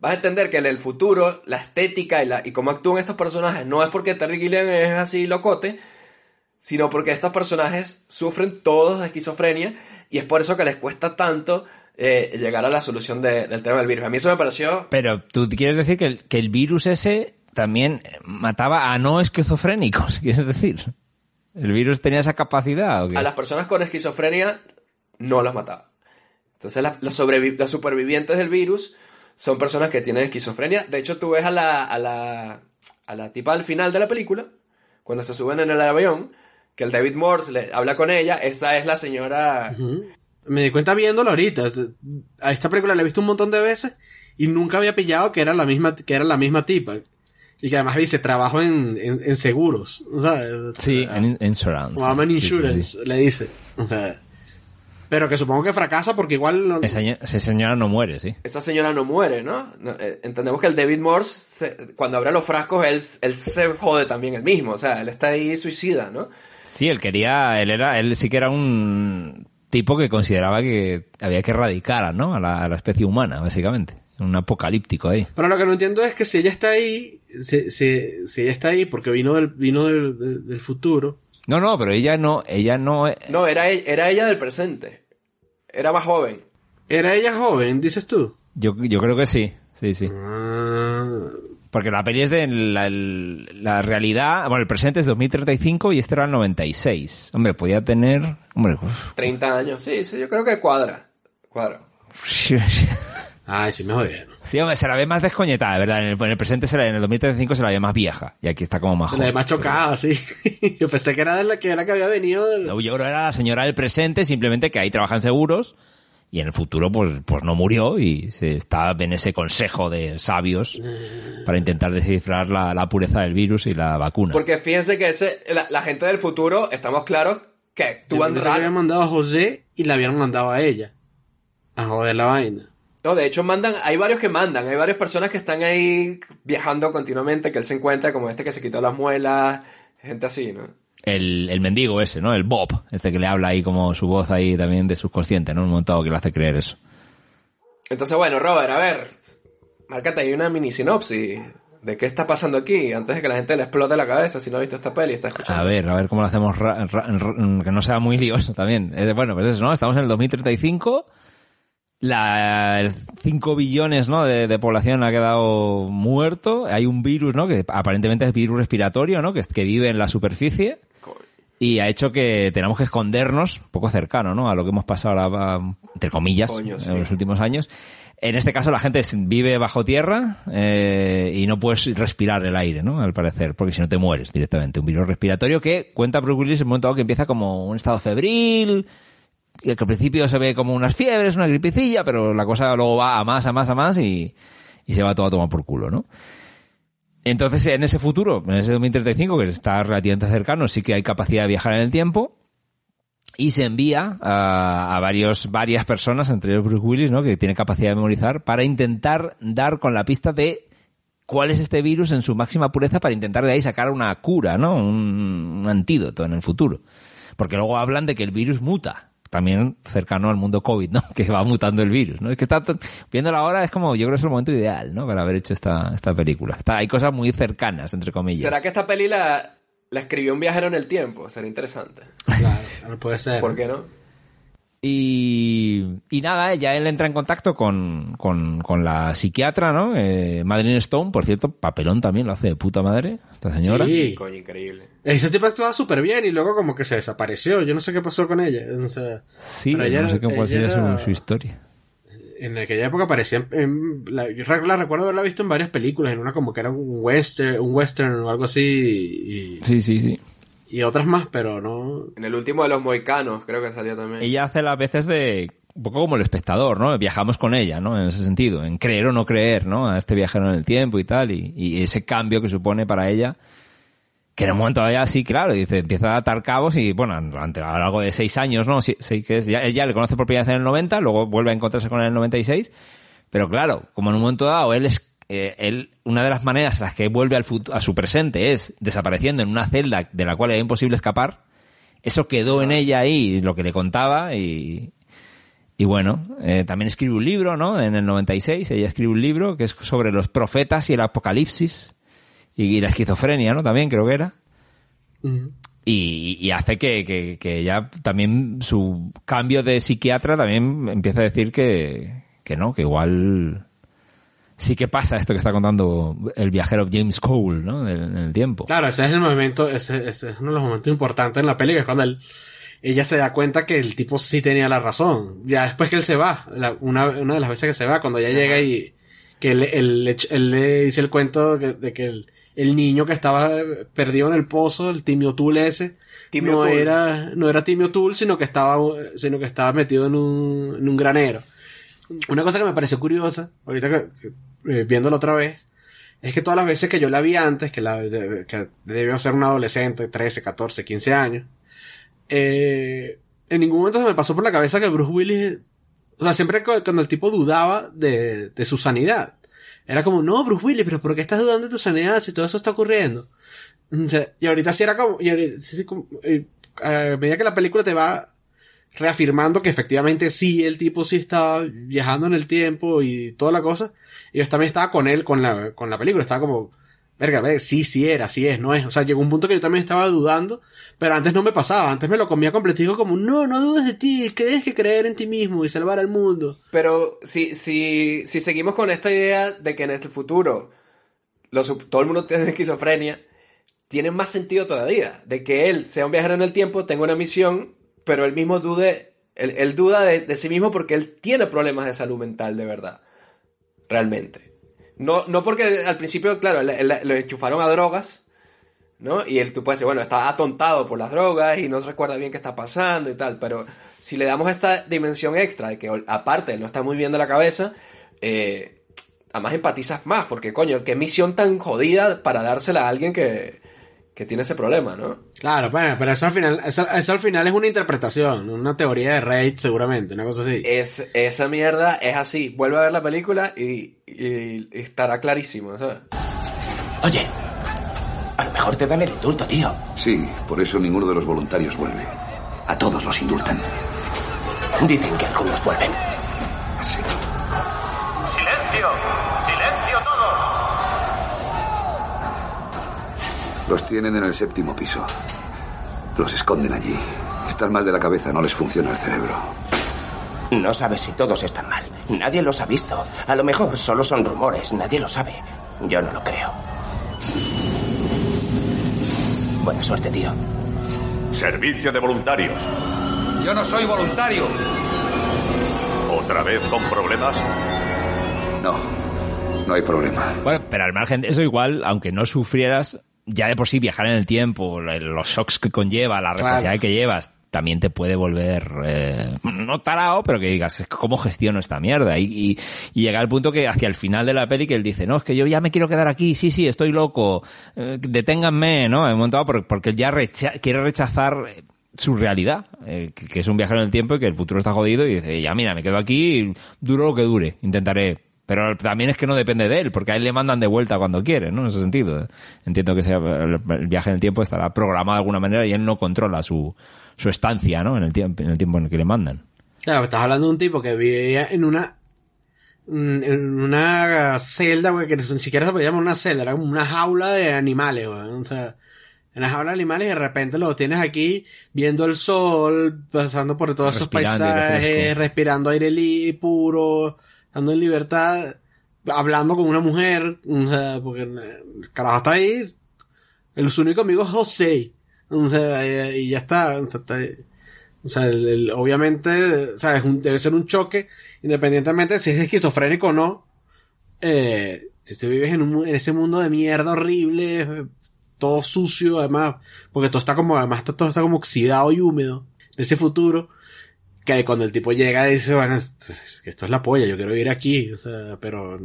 vas a entender que en el futuro, la estética y, la, y cómo actúan estos personajes no es porque Terry Gilliam es así locote, sino porque estos personajes sufren todos de esquizofrenia y es por eso que les cuesta tanto eh, llegar a la solución de- del tema del virus. A mí eso me pareció Pero tú quieres decir que el, que el virus ese también mataba a no esquizofrénicos, <laughs> quieres decir. ¿El virus tenía esa capacidad o qué? a las personas con esquizofrenia no las mataba. Entonces la- los, los supervivientes del virus son personas que tienen esquizofrenia. De hecho, tú ves a la, a la, a la tipa al final de la película, cuando se suben en el avión, que el David Morse le habla con ella, esa es la señora... Me di cuenta viéndolo ahorita. A esta película la he visto un montón de veces y nunca había pillado que era la misma, que era la misma tipa. Y que además dice, trabajo en, en, en seguros. O sea, Sí, sea, en insurance. o I'm an Sí, sí, sí. insurance, le dice. O sea, pero que supongo que fracasa porque igual no- Esa, esa señora no muere, sí. Esa señora no muere, ¿no? No, eh, entendemos que el David Morse, se- cuando abre los frascos, él, él se jode también el mismo. O sea, él está ahí suicida, ¿no? Sí, él quería, él era, él sí que era un tipo que consideraba que había que erradicar, ¿no? A la, a la especie humana, básicamente. Un apocalíptico ahí. Pero lo que no entiendo es que si ella está ahí, si, si, si ella está ahí porque vino del, vino del, del- del futuro, No, no, pero ella no, ella no, No, era, e- era ella del presente. Era más joven. ¿era ella joven, dices tú? yo, yo creo que sí, sí, sí. Ah, Porque la peli es de la, la realidad, bueno, el presente es 2035 y este era el 96. Hombre, podía tener, hombre, uf. 30 años. Sí, sí, yo creo que cuadra. Cuadra. <laughs> Ay, sí me jodieron. Sí, hombre, se la ve más descoñetada, de ¿verdad? En el, en el presente, se la, en el 2035 se la ve más vieja. Y aquí está como más La joven. de más chocada, sí. <laughs> Yo pensé que era de la que, era que había venido del... No, Yo creo que era la señora del presente, simplemente que ahí trabajan seguros y en el futuro pues, pues no murió y se está en ese consejo de sabios para intentar descifrar la, la pureza del virus y la vacuna. Porque fíjense que ese, la, la gente del futuro, estamos claros que actúan pensé que habían raro. mandado a José y la habían mandado a ella. A joder la vaina. No, de hecho mandan, hay varios que mandan, hay varias personas que están ahí viajando continuamente, que él se encuentra, como este que se quitó las muelas, gente así, ¿no? El, el mendigo ese, ¿no? El Bob, este que le habla ahí como su voz ahí también de subconsciente, ¿no? Un montado que le hace creer eso. Entonces, bueno, Robert, a ver, márcate ahí una mini sinopsis de qué está pasando aquí, antes de que la gente le explote la cabeza si no ha visto esta peli y está escuchando. A ver, a ver cómo lo hacemos ra- ra- ra- que no sea muy lioso también. Eh, bueno, pues eso, ¿no? Estamos en el 2035. La, el 5 billones ¿no? de, de población ha quedado muerto. Hay un virus, ¿no? Que aparentemente es virus respiratorio, ¿no? Que, que vive en la superficie. Y ha hecho que tenemos que escondernos un poco cercano, ¿no? A lo que hemos pasado ahora, entre comillas, Coño, sí. en los últimos años. En este caso la gente vive bajo tierra eh, y no puedes respirar el aire, ¿no? Al parecer, porque si no te mueres directamente. Un virus respiratorio que cuenta Bruce Willis en un momento dado que empieza como un estado febril, que al principio se ve como unas fiebres, una gripecilla, pero la cosa luego va a más, a más, a más y, se va todo a tomar por culo, ¿no? Entonces, en ese futuro, en ese 2035, que está relativamente cercano, sí que hay capacidad de viajar en el tiempo y se envía a, a varios, varias personas, entre ellos Bruce Willis, ¿no? que tiene capacidad de memorizar, para intentar dar con la pista de cuál es este virus en su máxima pureza para intentar de ahí sacar una cura, ¿no? Un antídoto en el futuro. Porque luego hablan de que el virus muta. También cercano al mundo COVID, ¿no? <laughs> Que va mutando el virus, ¿no? Es que está, viéndolo ahora es como, yo creo que es el momento ideal, ¿no? Para haber hecho esta, esta película. Está, hay cosas muy cercanas, entre comillas. ¿Será que esta peli la, la escribió un viajero en el tiempo? Sería interesante. Claro, no puede ser. ¿Por qué no? Y, y nada, ya él entra en contacto con, con, con la psiquiatra, ¿no? Eh, Madeline Stone, por cierto, papelón también lo hace de puta madre, esta señora. Sí. Coño, increíble. Ese tipo actuaba súper bien y luego como que se desapareció. Yo no sé qué pasó con ella. O sea, Sí, ella no sé qué- cuál sería su, era- su historia. En aquella época aparecía en, en- la, yo la recuerdo haberla visto en varias películas, en una como que era un western, un western o algo así y, Sí, sí, sí. Y otras más, pero no. En el último de los moicanos creo que salió también. Ella hace las veces de un poco como el espectador, ¿no? Viajamos con ella, ¿no? En ese sentido, en creer o no creer, ¿no? A este viajero en el tiempo y tal, y, y ese cambio que supone para ella, que en un momento ya sí, claro, dice, empieza a atar cabos y, bueno, durante a lo largo de seis años, ¿no? Sí, sí que es, ya, ella le conoce por primera vez en el 90, luego vuelve a encontrarse con él en el 96, pero claro, como en un momento dado él es, eh, él, una de las maneras en las que vuelve al a su presente es desapareciendo en una celda de la cual era imposible escapar, eso quedó en ella ahí, lo que le contaba y, y bueno, eh, también escribe un libro, ¿no? En el 96 ella escribe un libro que es sobre los profetas y el apocalipsis y, y la esquizofrenia, ¿no? También creo que era. Y hace que, que, que ya también su cambio de psiquiatra también empieza a decir que, que no, que igual sí que pasa esto que está contando el viajero James Cole, ¿no? En el tiempo. Claro, ese es el momento, ese, ese es uno de los momentos importantes en la peli, que es cuando él- ella se da cuenta que el tipo sí tenía la razón. Ya después que él se va, la- una, una de las veces que se va, cuando ella llega y que él, él le ech- él le dice el cuento de, de que el, el niño que estaba perdido en el pozo, el Timio Tool ese, Timio no Tool. era, no era Timio Tool, sino que estaba, sino que estaba metido en un, en un granero. Una cosa que me pareció curiosa, ahorita que, que, eh, viéndolo otra vez, es que todas las veces que yo la vi antes, que la que debió ser una adolescente, 13, 14, 15 años, eh, en ningún momento se me pasó por la cabeza que Bruce Willis, o sea, siempre cu- cuando el tipo dudaba de, de su sanidad, era como, no, Bruce Willis, pero ¿por qué estás dudando de tu sanidad si todo eso está ocurriendo? Y ahorita sí era como, y ahorita sí, como, a medida que la película te va reafirmando que efectivamente sí, el tipo sí estaba viajando en el tiempo y toda la cosa, y yo también estaba con él, con la, con la película, estaba como, verga, ver, sí, sí era, sí es, no es. O sea, llegó un punto que yo también estaba dudando, pero antes no me pasaba, antes me lo comía completico como, no, no dudes de ti, que tienes que creer en ti mismo y salvar al mundo. Pero si, si, si seguimos con esta idea de que en el futuro los, todo el mundo tiene esquizofrenia, tiene más sentido todavía. De que él sea un viajero en el tiempo, tenga una misión, pero él mismo dude, él, duda de, de sí mismo porque él tiene problemas de salud mental de verdad. Realmente. No, no porque al principio, claro, lo enchufaron a drogas, ¿no? Y él, tú puedes decir, bueno, está atontado por las drogas y no se recuerda bien qué está pasando y tal, pero si le damos esta dimensión extra de que aparte él no está muy bien de la cabeza, eh, además empatizas más, porque coño, qué misión tan jodida para dársela a alguien que, que tiene ese problema, ¿no? Claro, bueno, pero eso al final, eso, eso al final es una interpretación, una teoría de Reid seguramente, una cosa así. Es, esa mierda es así, vuelve a ver la película y, y- y estará clarísimo, ¿sabes? Oye, a lo mejor te dan el indulto, tío. Sí, por eso ninguno de los voluntarios vuelve. A todos los indultan. Dicen que algunos vuelven. Sí. ¡Silencio! ¡Silencio Los tienen en el séptimo piso. Los esconden allí. Están mal de la cabeza, no les funciona el cerebro. No sabes si todos están mal. Nadie los ha visto. A lo mejor solo son rumores, nadie lo sabe. Yo no lo creo. Buena suerte, tío. Servicio de voluntarios. Yo no soy voluntario. ¿Otra vez con problemas? No, no hay problema. Bueno, pero al margen de eso, igual, aunque no sufrieras, ya de por sí viajar en el tiempo, los shocks que conlleva, la responsabilidad que llevas, también te puede volver, eh, no tarao, pero que digas, ¿cómo gestiono esta mierda? Y, y, y llega al punto que hacia el final de la peli que él dice, no, es que yo ya me quiero quedar aquí, sí, sí, estoy loco, eh, deténganme, ¿no? Momento dado, porque, porque él ya recha- quiere rechazar su realidad, eh, que, que es un viajero en el tiempo y que el futuro está jodido y dice, ya mira, me quedo aquí, duro lo que dure, intentaré Pero también es que no depende de él, porque a él le mandan de vuelta cuando quiere, ¿no? En ese sentido. Entiendo que sea el, viaje en el tiempo estará programado de alguna manera y él no controla su, su estancia, ¿no? En el tiempo, en el tiempo en el que le mandan. Claro, estás hablando de un tipo que vivía en una mm, en una celda, güey, que ni siquiera se podía llamar una celda, era como una jaula de animales, güey. O sea, en la jaula de animales y de repente lo tienes aquí viendo el sol, pasando por todos esos paisajes, respirando aire li puro, estando en libertad, hablando con una mujer, o sea, porque el carajo está ahí, el único amigo es José, o sea, y, ya está, o sea, el- el- obviamente, o sea, es un- debe ser un choque, independientemente de si es esquizofrénico o no. Eh, si tú vives en, un, en ese mundo de mierda horrible, eh, todo sucio, además, porque todo está como, además todo está como oxidado y húmedo, en ese futuro, que cuando el tipo llega y dice, bueno, esto, es que esto es la polla, yo quiero vivir aquí, o sea, pero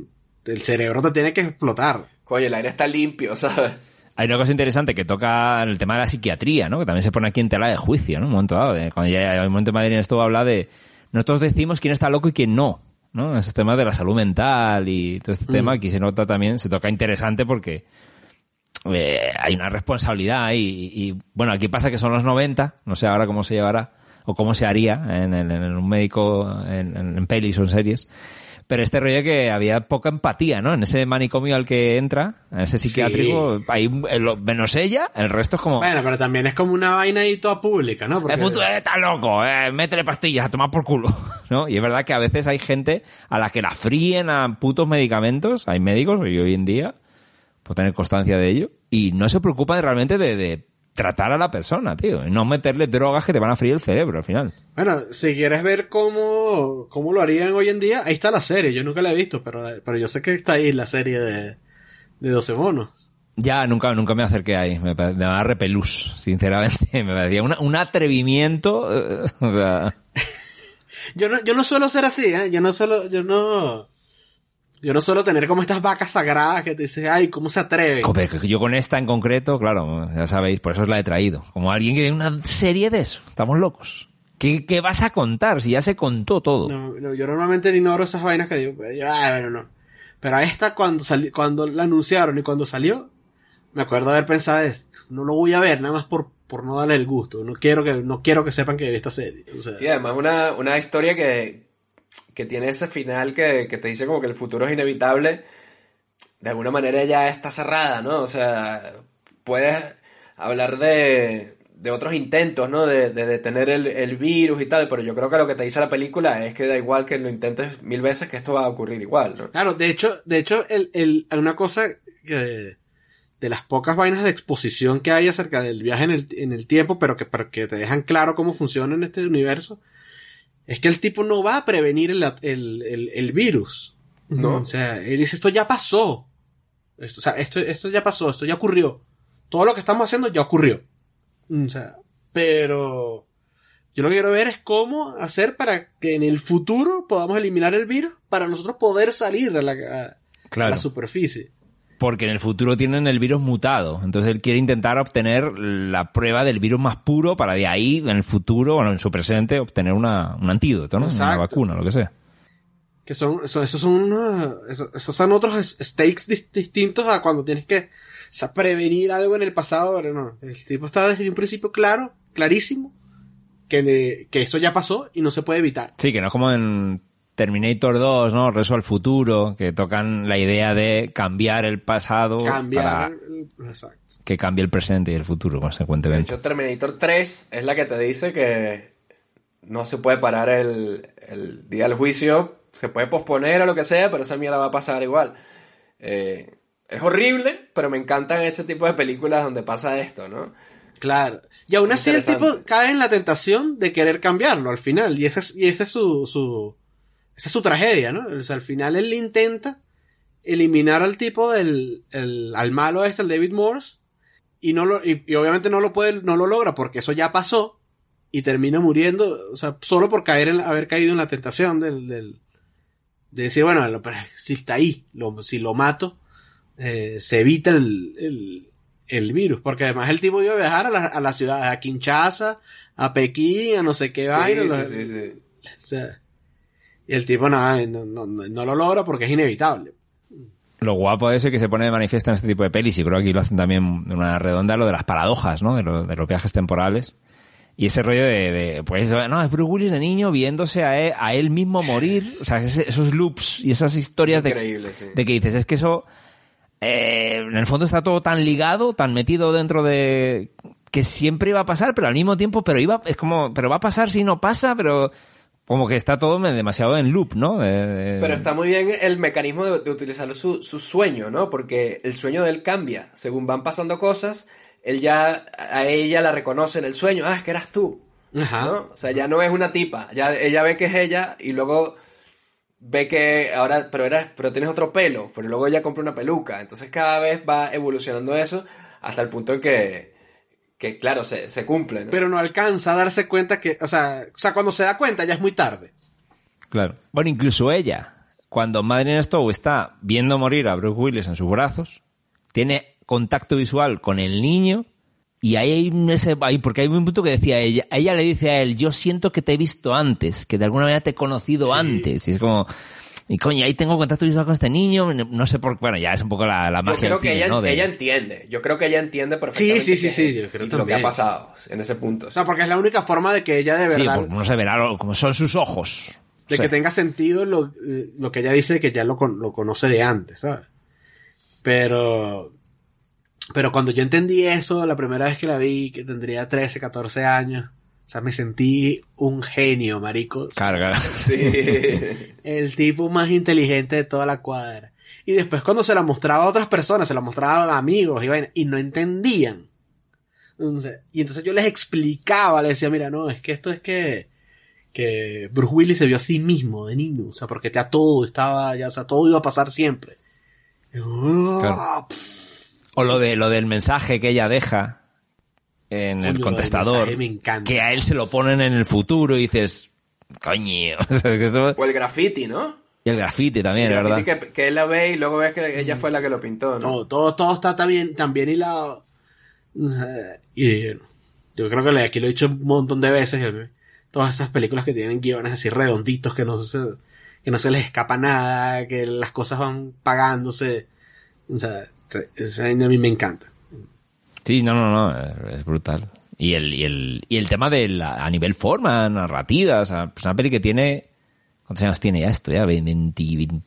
el cerebro te tiene que explotar. Coño, el aire está limpio, ¿sabes? Hay una cosa interesante que toca el tema de la psiquiatría, ¿no? Que también se pone aquí en tela de juicio, ¿no? Un momento dado. de- cuando ya hay un momento en Madrid en esto habla de... Nosotros decimos quién está loco y quién no, ¿no? Esos temas de la salud mental y todo este Mm. tema aquí se nota también, se toca interesante porque eh, hay una responsabilidad y, bueno, aquí pasa que son los 90, no sé ahora cómo se llevará o cómo se haría en, en- en un médico, en, en, pelis o en series. Pero este rollo que había poca empatía, ¿no? En ese manicomio al que entra, en ese psiquiátrico, hay eh, lo- menos ella, el resto es como... Bueno, pero también es como una vaina ahí toda pública, ¿no? Porque- El futuro está loco, eh, métele pastillas a tomar por culo, <laughs> ¿no? Y es verdad que a veces hay gente a la que la fríen a putos medicamentos, hay médicos y hoy en día, por tener constancia de ello, y no se preocupan realmente de, de tratar a la persona, tío, y no meterle drogas que te van a fríer el cerebro al final. Bueno, si quieres ver cómo, cómo lo harían hoy en día, ahí está la serie. Yo nunca la he visto, pero, pero yo sé que está ahí la serie de, de 12 monos. Ya, nunca, nunca me acerqué ahí, me, me da repelús, sinceramente, <laughs> me parecía una- un atrevimiento, <laughs> o sea, <laughs> Yo no, yo no suelo ser así, ¿eh? Yo no suelo, yo no, yo no suelo tener como estas vacas sagradas que te dices, ay, ¿cómo se atreve? Yo con esta en concreto, claro, ya sabéis, por eso os la he traído. Como alguien que ve una serie de eso. Estamos locos. ¿Qué, qué vas a contar si ya se contó todo? No, no, yo normalmente ignoro esas vainas que digo, ah, bueno, no. Pero a esta cuando sali- cuando la anunciaron y cuando salió, me acuerdo haber pensado esto, no lo voy a ver, nada más por, por no darle el gusto. No quiero que, no quiero que sepan que vi esta serie. O sea, Sí, además una, una historia que, que tiene ese final que, que te dice como que el futuro es inevitable. De alguna manera ya está cerrada, ¿no? O sea, puedes hablar de, de otros intentos, ¿no? De, de detener el, el virus y tal, pero yo creo que lo que te dice la película es que da igual que lo intentes mil veces que esto va a ocurrir igual, ¿no? Claro, de hecho, de hecho, el, el, una cosa que de las pocas vainas de exposición que hay acerca del viaje en el, en el tiempo, pero que, pero que te dejan claro cómo funciona en este universo, es que el tipo no va a prevenir el, el, el, el virus. No. O sea, él dice, esto ya pasó. Esto, o sea, esto, esto ya pasó, esto ya ocurrió. Todo lo que estamos haciendo ya ocurrió. O sea, pero yo lo que quiero ver es cómo hacer para que en el futuro podamos eliminar el virus para nosotros poder salir a la, a- la superficie. Porque en el futuro tienen el virus mutado. Entonces él quiere intentar obtener la prueba del virus más puro para de ahí, en el futuro, bueno, en su presente, obtener una, un antídoto, ¿no? Una vacuna, lo que sea. Que son, eso- esos son unos- esos, esos son otros es- stakes dis- distintos a cuando tienes que o sea, prevenir algo en el pasado, pero no. El tipo está desde un principio claro, clarísimo, que, que eso ya pasó y no se puede evitar. Sí, que no es como en Terminator 2, ¿no? Reso al futuro, que tocan la idea de cambiar el pasado Cambiar. para el- que cambie el presente y el futuro, De consecuentemente. hecho, Terminator 3 es la que te dice que no se puede parar el, el día del juicio, se puede posponer o lo que sea, pero esa mierda va a pasar igual. Eh, es horrible, pero me encantan ese tipo de películas donde pasa esto, ¿no? Claro. Y aún así el tipo cae en la tentación de querer cambiarlo al final. Y esa es, y esa es su, su, esa es su tragedia, ¿no? O sea, al final él intenta eliminar al tipo del, el, al malo este, el David Morse, y no lo, y, y obviamente no lo puede, no lo logra porque eso ya pasó, y termina muriendo, o sea, solo por caer en, haber caído en la tentación del, del, de decir, bueno, lo- si está ahí, lo- si lo mato, eh, se evita el, el, el virus, porque además el tipo iba a viajar a la, a la ciudad, a Kinshasa, a Pekín, a no sé qué vaina. Sí, los- sí, sí, sí. o sea, Y el tipo nada, no, no, no- no lo logra porque es inevitable. Lo guapo de eso y que se pone de manifiesto en este tipo de pelis, y creo que aquí lo hacen también de una redonda, lo de las paradojas, ¿no? De, lo- de los viajes temporales. Y ese rollo de, de, pues, no, es Bruce Willis de niño viéndose a él, a él mismo morir. O sea, ese- esos loops y esas historias de, sí. de que dices, es que eso, eh, en el fondo está todo tan ligado, tan metido dentro de que siempre iba a pasar, pero al mismo tiempo, pero iba, es como, pero va a pasar si no pasa, pero como que está todo demasiado en loop, ¿no? De- de- Pero está muy bien el mecanismo de, de utilizar su, su sueño, ¿no? Porque el sueño de él cambia. Según van pasando cosas, él ya, a ella la reconoce en el sueño. Ah, es que eras tú. Ajá. ¿no? O sea, ya no es una tipa. Ya ella ve que es ella y luego ve que ahora, pero eras, pero tienes otro pelo. Pero luego ella compra una peluca. Entonces cada vez va evolucionando eso hasta el punto en que, que claro, se, se cumple, ¿no? Pero no alcanza a darse cuenta que, o sea, o sea, cuando se da cuenta ya es muy tarde. Claro. Bueno, incluso ella, cuando Madeline Stowe está viendo morir a Bruce Willis en sus brazos, tiene contacto visual con el niño y ahí hay un ese, ahí- porque hay un punto que decía ella, ella le dice a él, yo siento que te he visto antes, que de alguna manera te he conocido antes. Y es como, y coño, ahí tengo contacto visual con este niño, no sé por bueno, ya es un poco la, la Yo magia creo del que cine, ella, ¿no? De- ella entiende. Yo creo que ella entiende perfectamente Sí, sí, sí, qué sí, yo creo lo que ha pasado en ese punto. O sea, porque es la única forma de que ella de Sí, verdad, porque no se verá lo- como son sus ojos. de Sí. que tenga sentido lo, lo que ella dice que ya lo, con- lo conoce de antes, ¿sabes? Pero, pero cuando yo entendí eso, la primera vez que la vi, que tendría 13, 14 años, o sea, me sentí un genio, marico. Carga. Sí. <laughs> El tipo más inteligente de toda la cuadra. Y después cuando se la mostraba a otras personas, se la mostraba a amigos y, vaina, y no entendían. Entonces- y entonces yo les explicaba, les decía, mira, no, es que esto es que, que Bruce Willis se vio a sí mismo de niño, o sea, porque ya todo estaba, ya, o sea, todo iba a pasar siempre. "Ah, Claro. O lo de lo del mensaje que ella deja en Coño, el contestador, mensaje me encanta. que a él se lo ponen en el futuro y dices, coño, <laughs> o el graffiti, ¿no? y el grafite también, el ¿verdad? graffiti que, que él la ve y luego ves que ella fue la que lo pintó, ¿no? Todo, todo, todo está también, también hilado. Y yo creo que aquí lo he dicho un montón de veces. que Todas esas películas que tienen guiones así redonditos, que no se, que no se les escapa nada, que las cosas van pagándose. O sea, a mí me encanta. Sí, no, no, no, es- brutal. Y el, y el, y el tema de la, a nivel forma, narrativa, o sea, es una peli que tiene, ¿cuántos años tiene ya esto? Ya 20,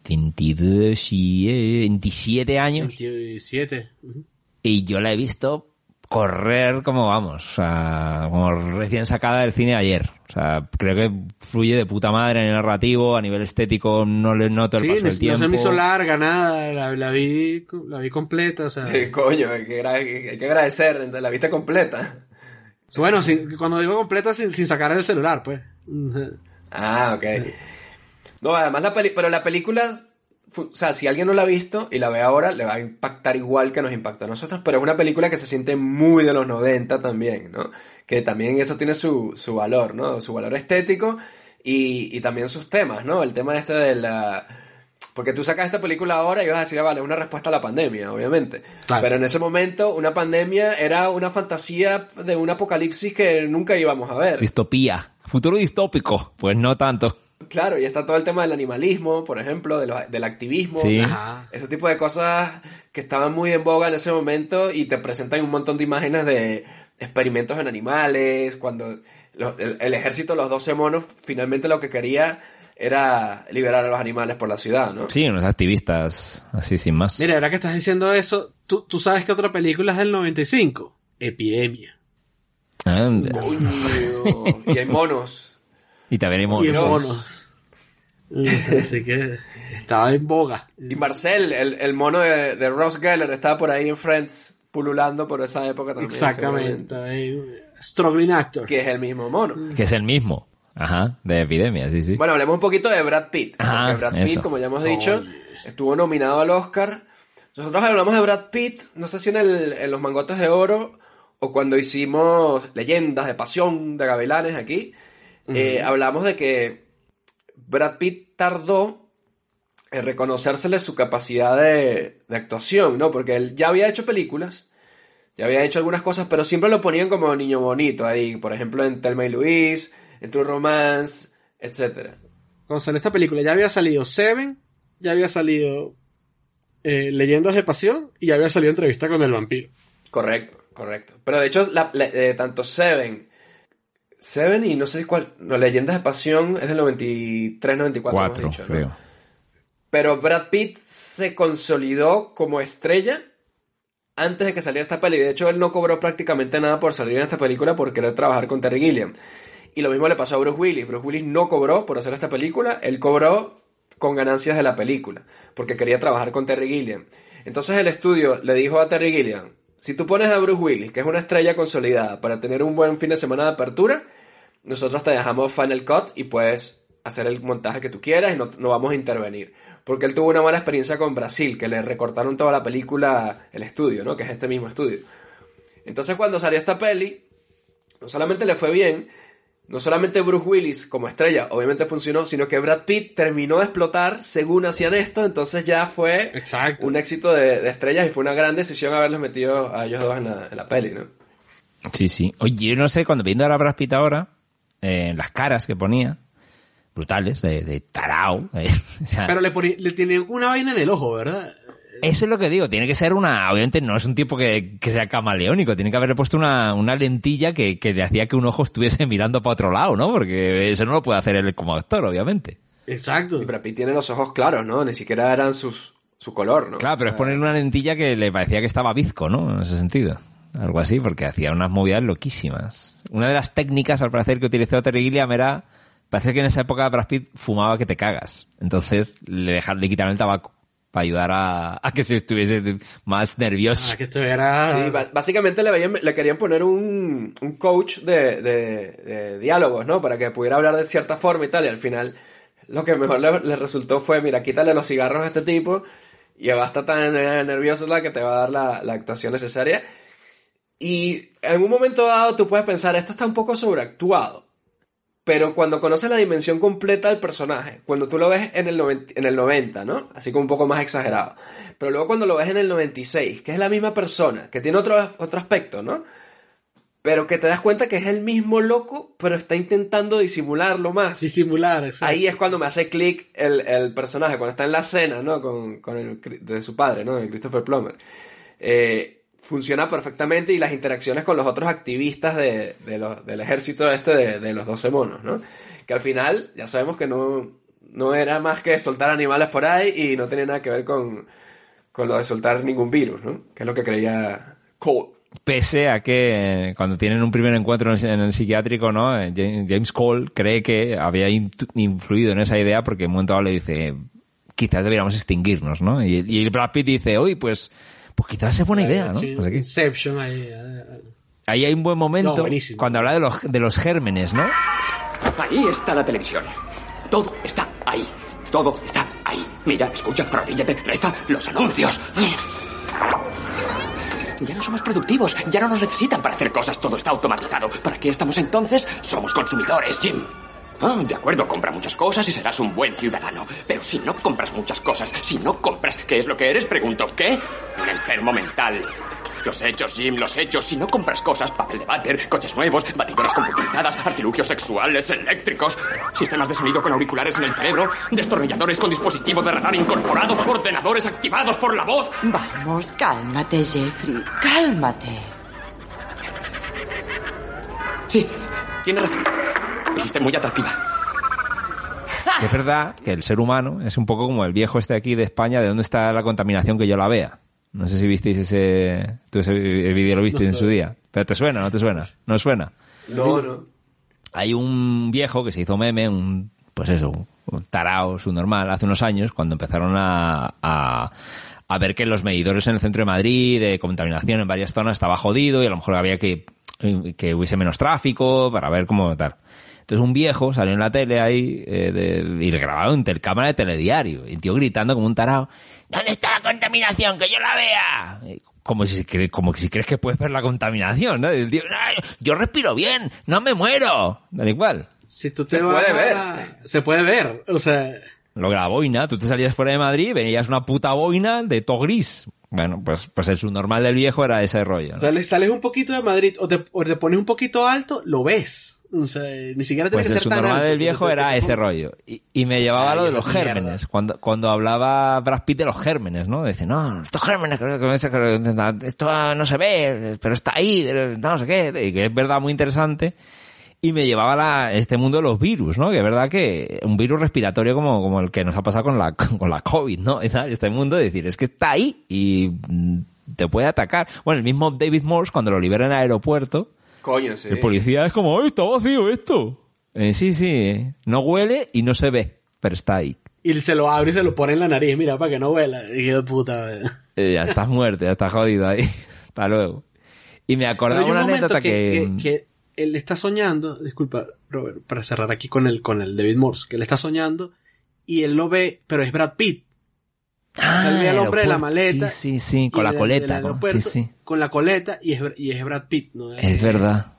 22 y eh, 27 años. 27. ujú. Y yo la he visto correr como vamos, o sea, como recién sacada del cine ayer. O sea, creo que fluye de puta madre en el narrativo, a nivel estético no le noto el Sí, paso no, del tiempo. no se me hizo larga, nada. La, la vi, la vi completa, o sea. Sí, coño, hay que, hay que agradecer, la vista completa. Bueno, sin- cuando digo completa, sin, sin sacar el celular, pues. Ah, ok. No, además la peli pero la película, o sea, si alguien no la ha visto y la ve ahora, le va a impactar igual que nos impactó a nosotros, pero es una película que se siente muy de los 90 también, ¿no? Que también eso tiene su, su valor, ¿no? Su valor estético y, y también sus temas, ¿no? El tema este de la... Porque tú sacas esta película ahora y vas a decir, ah, vale, es una respuesta a la pandemia, obviamente. Claro. Pero en ese momento, una pandemia era una fantasía de un apocalipsis que nunca íbamos a ver. Distopía. Futuro distópico. Pues no tanto. Claro, y está todo el tema del animalismo, por ejemplo, de lo- del activismo. Sí. Ajá. Ese tipo de cosas que estaban muy en boga en ese momento y te presentan un montón de imágenes de experimentos en animales, cuando lo- el, el ejército, los 12 monos, finalmente lo que quería era liberar a los animales por la ciudad, ¿no? Sí, unos activistas así sin más. Mira, ahora que estás diciendo eso, ¿tú, tú sabes que otra película es del 95? Epidemia. Ah, Coño, y hay monos. Y también hay Y monos. monos. Así que estaba en boga. Y Marcel, el, el mono de, de Ross Geller, estaba por ahí en Friends, pululando por esa época también. Exactamente. Struggling actor. Que es el mismo mono. Que es el mismo. Ajá, de epidemia, sí, sí. Bueno, hablemos un poquito de Brad Pitt. Porque Brad Pitt, eso. como ya hemos dicho, estuvo nominado al Oscar. Nosotros hablamos de Brad Pitt, no sé si en, el- en los mangotes de oro o cuando hicimos leyendas de pasión de gavilanes aquí. Eh, hablamos de que Brad Pitt tardó en reconocérsele su capacidad de, de actuación, ¿no? Porque él ya había hecho películas, ya había hecho algunas cosas, pero siempre lo ponían como niño bonito ahí, por ejemplo en Thelma y Louise, en True Romance, etc. salió esta película, ya había salido Seven, ya había salido eh, Leyendas de Pasión y ya había salido Entrevista con el Vampiro. Correcto, correcto. Pero de hecho, la- la- eh, tanto Seven, Seven y no sé cuál, no, Leyendas de Pasión es del 93, 94, hemos Cuatro, dicho, ¿no? creo. Pero Brad Pitt se consolidó como estrella antes de que saliera esta peli. De hecho, él no cobró prácticamente nada por salir en esta película por querer trabajar con Terry Gilliam. Y lo mismo le pasó a Bruce Willis. Bruce Willis no cobró por hacer esta película, él cobró con ganancias de la película, porque quería trabajar con Terry Gilliam. Entonces el estudio le dijo a Terry Gilliam, si tú pones a Bruce Willis, que es una estrella consolidada, para tener un buen fin de semana de apertura, nosotros te dejamos Final Cut y puedes hacer el montaje que tú quieras y no, no vamos a intervenir. Porque él tuvo una mala experiencia con Brasil, que le recortaron toda la película, el estudio, ¿no? Que es este mismo estudio. Entonces cuando salió esta peli, no solamente le fue bien, no solamente Bruce Willis como estrella obviamente funcionó, sino que Brad Pitt terminó de explotar según hacían esto, entonces ya fue un éxito de, de estrellas y fue una gran decisión haberlos metido a ellos dos en la, en la peli, ¿no? Sí, sí. Oye, yo no sé, cuando viendo a la Brad Pitt ahora, eh, las caras que ponía, brutales, de, de tarao. <laughs> eh, o sea, Pero le, poni- le tiene una vaina en el ojo, ¿verdad? Eso es lo que digo, tiene que ser una, obviamente no es un tipo que, que sea camaleónico, tiene que haberle puesto una, una lentilla que, que le hacía que un ojo estuviese <laughs> mirando para otro lado, ¿no? Porque eso no lo puede hacer él como actor, obviamente. Exacto. Y Brad Pitt tiene los ojos claros, ¿no? Ni siquiera eran sus, su color, ¿no? Claro, pero es poner una lentilla que le parecía que estaba bizco, ¿no? En ese sentido. Algo así, porque hacía unas movidas loquísimas. Una de las técnicas, al parecer, que utilizó Terry Gilliam era, parece que en esa época Brad Pitt fumaba que te cagas. Entonces le dejaron, le quitaron el tabaco para ayudar a, a que se estuviese más nervioso. Ah, que esto era... Sí, básicamente le, veían- le querían poner un, un coach de, de- de diálogos, ¿no? Para que pudiera hablar de cierta forma y tal. Y al final lo que mejor le, le resultó fue, mira, quítale los cigarros a este tipo y va a estar tan nervioso la que te va a dar la, la actuación necesaria. Y en un momento dado tú puedes pensar, esto está un poco sobreactuado. Pero cuando conoces la dimensión completa del personaje, cuando tú lo ves en el, 90, en el 90, ¿no? Así como un poco más exagerado. Pero luego cuando lo ves en el 96, que es la misma persona, que tiene otro, otro aspecto, ¿no? Pero que te das cuenta que es el mismo loco, pero está intentando disimularlo más. Disimular, exacto. Ahí es cuando me hace clic el, el personaje, cuando está en la cena, ¿no? Con, con el, de su padre, ¿no? De Christopher Plummer. Eh, funciona perfectamente y las interacciones con los otros activistas de, los- del ejército este de, los 12 monos, ¿no? Que al final ya sabemos que no, no era más que soltar animales por ahí y no tenía nada que ver con, con lo de soltar ningún virus, ¿no? Que es lo que creía Cole. Pese a que eh, cuando tienen un primer encuentro en el, psiquiátrico, ¿no? Eh, James Cole cree que había influido en esa idea porque en un momento dado le dice, quizás deberíamos extinguirnos, ¿no? Y, y Brad Pitt dice, uy, pues, pues quizás es buena idea, ¿no? Sé qué. Inception ahí. eh, Ahí hay un buen momento No, buenísimo. cuando habla de los, de los gérmenes, ¿no? Ahí está la televisión. Todo está ahí. Todo está ahí. Mira, escucha, arrodíllate, reza los anuncios. Ya no somos productivos, ya no nos necesitan para hacer cosas, todo está automatizado. ¿Para qué estamos entonces? Somos consumidores, Jim. Ah, de acuerdo, compra muchas cosas y serás un buen ciudadano. Pero si no compras muchas cosas, si no compras, ¿qué es lo que eres? Pregunto, ¿qué? Un enfermo mental. Los hechos, Jim, los hechos. Si no compras cosas, papel de váter, coches nuevos, batidoras computarizadas, artilugios sexuales, eléctricos, sistemas de sonido con auriculares en el cerebro, destornilladores con dispositivo de radar incorporado, ordenadores activados por la voz. Vamos, cálmate, Jeffrey. Cálmate. Sí, tiene razón. Es usted muy atractiva. Es verdad que el ser humano es un poco como el viejo este aquí de España, de dónde está la contaminación que yo la vea. No sé si visteis ese, tú ese vídeo lo viste en su día. Pero te suena, ¿no te suena? ¿No suena? No, no. Hay un viejo que se hizo meme, un, pues eso, un tarao, su normal, hace unos años, cuando empezaron a, a, a ver que los medidores en el centro de Madrid de contaminación en varias zonas estaba jodido y a lo mejor había que, que hubiese menos tráfico para ver cómo tal. Entonces un viejo salió en la tele ahí eh, de- y le grabaron en cámara de telediario. Y el tío gritando como un tarao, ¿dónde está la contaminación? ¡Que yo la vea! Eh, Como si, como que si crees que puedes ver la contaminación, ¿no? Y el tío, "No, yo respiro bien, no me muero. Tal igual. Si tú te Se vas puede a- Se puede ver. O sea, Lo que la boina, tú te salías fuera de Madrid, veías una puta boina de to gris. Bueno, pues, pues el subnormal del viejo era ese rollo. ¿no? sales, sales un poquito de Madrid o te, o te pones un poquito alto, lo ves. O sea, ni siquiera tiene Pues que el ser tan subnormal alto, del viejo era te- ese rollo. Y, y me llevaba Ay, lo de los mierda. gérmenes. Cuando, cuando hablaba Brad Pitt de los gérmenes, ¿no? Dice, no, estos gérmenes, esto no se ve, pero está ahí, no sé qué. Y que es verdad muy interesante. Y me llevaba a este mundo de los virus, ¿no? Que es verdad que un virus respiratorio como, como el que nos ha pasado con la, <laughs> con la COVID, ¿no? Este mundo de decir, es que está ahí y mm, te puede atacar. Bueno, el mismo David Morse, cuando lo libera en el aeropuerto, Coño, sí. el policía es como, ¡ay, está vacío esto! Eh, sí, sí, eh. no huele y no se ve, pero está ahí. Y se lo abre y se lo pone en la nariz, mira, para que no huela. Y yo, puta. Eh, ya estás muerto, ya estás jodido ahí. <laughs> Hasta luego. Y me acordaba una anécdota que... que, que él está soñando, disculpa, Robert, para cerrar aquí con el, con el David Morse, que él está soñando y él lo ve, pero es Brad Pitt. Ah, O sea, él ve al hombre de la maleta. Sí, sí, sí, con la coleta. ¿no? Sí, sí. Con la coleta y es, y es Brad Pitt, ¿no? Es verdad.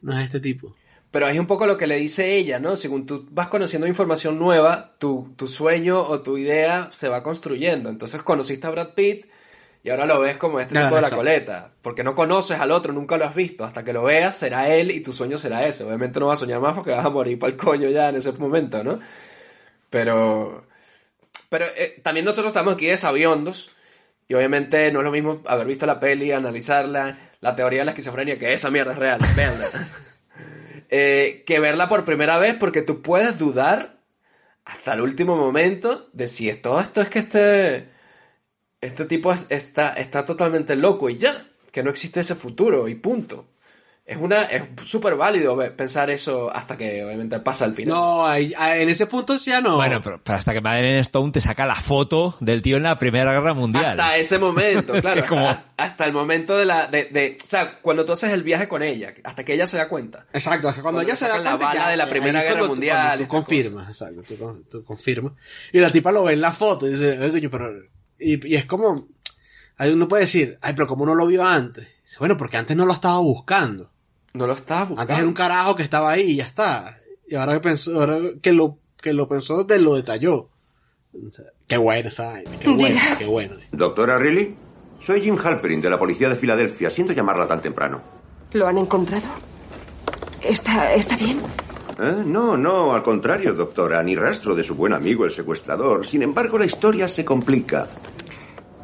No es este tipo. Pero es un poco lo que le dice ella, ¿no? Según tú vas conociendo información nueva, tu, tu sueño o tu idea se va construyendo. Entonces conociste a Brad Pitt y ahora lo ves como este tipo de la coleta. Porque no conoces al otro, nunca lo has visto. Hasta que lo veas será él y tu sueño será ese. Obviamente no vas a soñar más porque vas a morir para el coño ya en ese momento, ¿no? Pero... Pero eh, también nosotros estamos aquí de sabiondos. Y obviamente no es lo mismo haber visto la peli, analizarla, la teoría de la esquizofrenia, que esa mierda es real, véanla. <laughs> Eh, que verla por primera vez porque tú puedes dudar hasta el último momento de si es todo esto es que este, este tipo es- está, está totalmente loco y ya, que no existe ese futuro y punto. Es una es súper válido pensar eso hasta que obviamente pasa al final. No, en ese punto ya no. Bueno, pero, pero hasta que Madeleine Stone te saca la foto del tío en la Primera Guerra Mundial. Hasta ese momento, <laughs> Es claro. que como- hasta, hasta el momento de la. De, de- o sea, cuando tú haces el viaje con ella, hasta que ella se da cuenta. Exacto, es que cuando, Cuando ella se da sacan la cuenta bala ya, de la Primera es Guerra tú- Mundial Tú, confirmas, exacto, tú, tú confirmas. Y la tipa lo ve en la foto y dice, "Ay, coño, pero... Y, y es como... Uno puede decir, ay, pero como no lo vio antes? Dice, bueno, porque antes no lo estaba buscando. No lo estaba buscando. Antes era un carajo que estaba ahí y ya está. Y ahora que pensó, ahora que lo, que lo pensó, te lo detalló. O sea, qué bueno, ¿sabes? Qué <laughs> bueno, qué bueno. Doctora Riley, soy Jim Halperin de la Policía de Filadelfia. Siento llamarla tan temprano. ¿Lo han encontrado? ¿Está, está bien? ¿Eh? No, no, al contrario, doctora. Ni rastro de su buen amigo el secuestrador. Sin embargo, la historia se complica.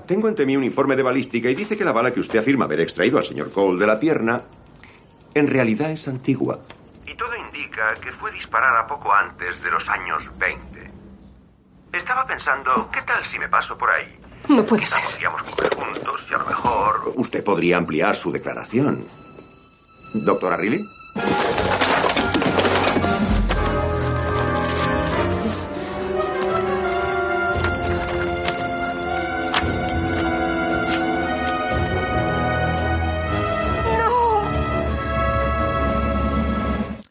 Tengo ante mí un informe de balística y dice que la bala que usted afirma haber extraído al señor Cole de la pierna en realidad es antigua. Y todo indica que fue disparada poco antes de los años 20. Estaba pensando, ¿qué tal si me paso por ahí? No puede ser. Podríamos comer juntos y a lo mejor usted podría ampliar su declaración. Doctora Riley.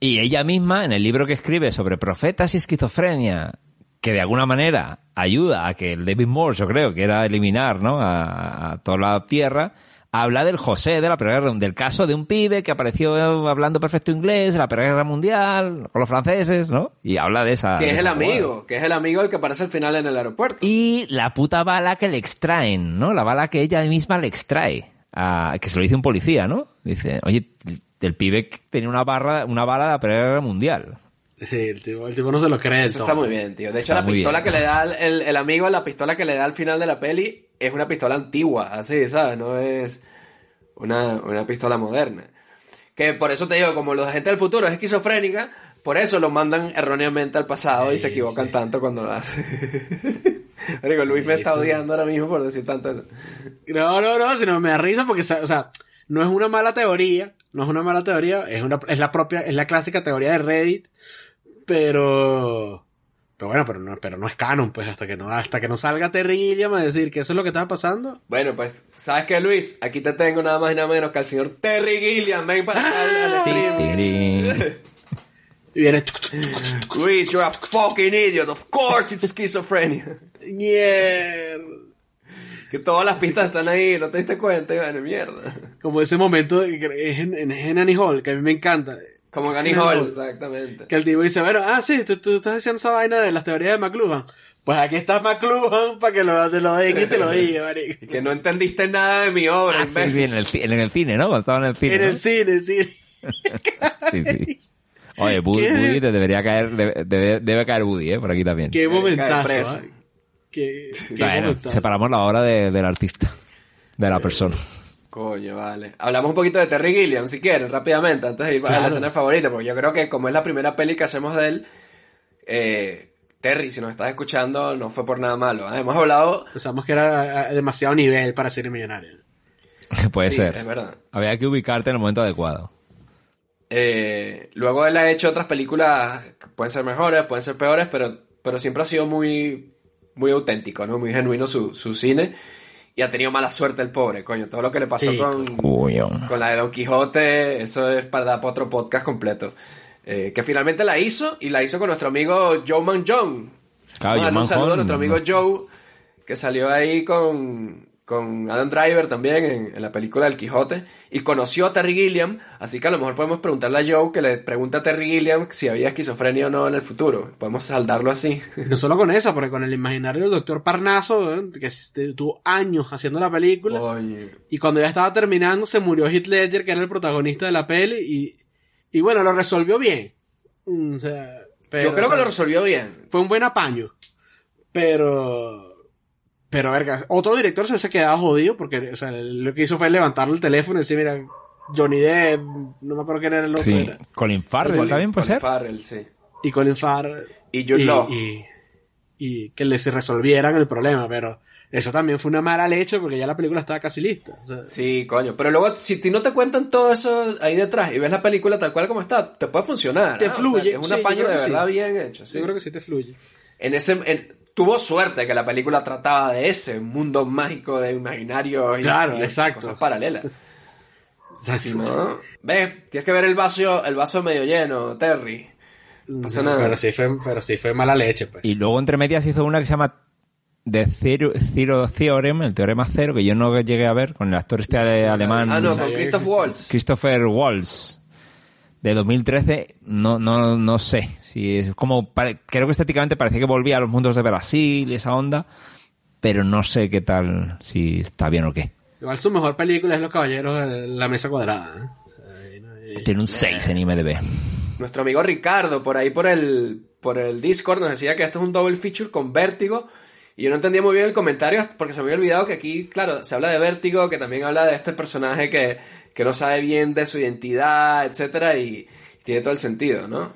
Y ella misma, en el libro que escribe sobre profetas y esquizofrenia, que de alguna manera ayuda a que el David Morse, yo creo, que era eliminar ¿no? a, a toda la tierra, habla del José de la Primera Guerra, del caso de un pibe que apareció hablando perfecto inglés en la Primera Guerra Mundial con los franceses, ¿no? Y habla de esa... Que es el jugada. amigo, que es el amigo el que aparece al final en el aeropuerto. Y la puta bala que le extraen, ¿no? La bala que ella misma le extrae. a- que se lo dice un policía, ¿no? Dice, oye, el pibe tenía una barra, una bala de la Primera Guerra Mundial. Sí, el tipo, el tipo no se lo cree. del Eso todo. está muy bien, tío. De hecho, Está la pistola bien. que le da el, el- amigo, la pistola que le da al final de la peli, es una pistola antigua, así, ¿sabes? No es una, una pistola moderna. Que por eso te digo, como los agentes del futuro es esquizofrénica, por eso lo mandan erróneamente al pasado y se equivocan tanto cuando lo hacen. <laughs> Marico, Luis me está odiando ahora mismo por decir tanto eso. No, no, no, sino me da risa porque, o sea, no es una mala teoría, no es una mala teoría, es una, es la propia, es la clásica teoría de Reddit, pero, pero bueno, pero no, pero no es canon, pues hasta que no, hasta que no salga Terry Gilliam a decir que eso es lo que estaba pasando. Bueno, pues, ¿sabes qué, Luis? Aquí te tengo nada más y nada menos que al señor Terry Gilliam. Ven para acá al-. Y viene, Luis, you're a fucking idiot. Of course it's schizophrenia. <laughs> Mierda. Que todas las pistas están ahí, no te diste cuenta, y bueno, mierda. como ese momento de que es en, en, en Annie Hall, que a mí me encanta. Como Annie Hall, exactamente. Que el tipo dice, bueno, ah, sí, tú, tú estás diciendo esa vaina de las teorías de McLuhan. Pues aquí está McLuhan para que lo, te lo diga y te lo diga, <laughs> marico. Y que no entendiste nada de mi obra, Ah, sí, imbécil. sí, en el, ci- en el cine, ¿no? Cuando estaba en el cine. En ¿no? el cine, sí. <laughs> Sí, sí. Oye, <laughs> Woody. Woody te debería caer, debe, debe- debe caer Woody, ¿eh? Por aquí también. Qué momentazo. ¿eh? Qué, qué Bueno, separamos la hora de- del artista, de la persona. Coño, vale. Hablamos un poquito de Terry Gilliam, si quieren, rápidamente, antes de ir a la escena favorita, porque yo creo que como es la primera peli que hacemos de él, eh, Terry, si nos estás escuchando, no fue por nada malo. ¿eh? Hemos hablado... Pensamos que era eh, demasiado nivel para ser millonario. <laughs> Puede Sí, ser. es verdad. Había que ubicarte en el momento adecuado. Eh, luego él ha hecho otras películas que pueden ser mejores, pueden ser peores, pero, pero siempre ha sido muy, muy auténtico, ¿no? Muy genuino su, su cine. Y ha tenido mala suerte el pobre, coño. Todo lo que le pasó Sí. con, con la de Don Quijote, eso es para dar para otro podcast completo. Eh, que finalmente la hizo y la hizo con nuestro amigo Joe Manjon. Claro, Vamos a darle Joe un saludo a nuestro amigo. Joe, que salió ahí con, con Adam Driver también en, en la película del Quijote y conoció a Terry Gilliam, así que a lo mejor podemos preguntarle a Joe que le pregunte a Terry Gilliam si había esquizofrenia o no en el futuro. Podemos saldarlo así. <laughs> No solo con eso, porque con el imaginario del doctor Parnaso, ¿eh? que este, tuvo años haciendo la película, Oye. y cuando ya estaba terminando se murió Heath Ledger, que era el protagonista de la peli, y, y bueno, lo resolvió bien. Mm, o sea, pero, Yo creo o sea, que lo resolvió bien. Fue un buen apaño. Pero. Pero, verga, otro director se hubiese quedado jodido porque, o sea, lo que hizo fue levantarle el teléfono y decir, mira, Johnny Depp, no me acuerdo quién era el otro. Sí. era. Colin Farrell Colin- también puede Colin ser. Farrell, sí. Y Colin Farrell. Y Jude Law. Y, y que les resolvieran el problema, pero eso también fue una mala leche porque ya la película estaba casi lista. o sea, Sí, coño. Pero luego, si ti no te cuentan todo eso ahí detrás y ves la película tal cual como está, te puede funcionar. Te ¿ah? O sea, fluye, es un sí, apaño de verdad sí. bien hecho. sí, yo creo que sí te fluye. En ese, en- tuvo suerte que la película trataba de ese mundo mágico de imaginario y, Claro, y exacto. cosas paralelas. Si no, ves, tienes que ver el vaso, el vaso medio lleno, Terry. No pasa nada. Pero sí fue, pero sí fue mala leche, pues. Y luego entre medias hizo una que se llama The Zero, Zero Theorem, el teorema cero, que yo no llegué a ver, con el actor este alemán Ah, no, con Christoph Waltz. Christopher Waltz de 2013 no no no sé si es como pare- creo que estéticamente parecía que volvía a los mundos de Brasil y esa onda pero no sé qué tal si está bien o qué Igual su mejor película es Los Caballeros de la Mesa Cuadrada. ¿eh? O sea, ahí no hay- tiene un 6 en IMDb Nuestro amigo Ricardo, por ahí por el, por el Discord, nos decía que esto es un double feature con Vértigo. Y yo no entendía muy bien el comentario porque se me había olvidado que aquí, claro, se habla de Vértigo, que también habla de este personaje que, que no sabe bien de su identidad, etcétera, y tiene todo el sentido, ¿no?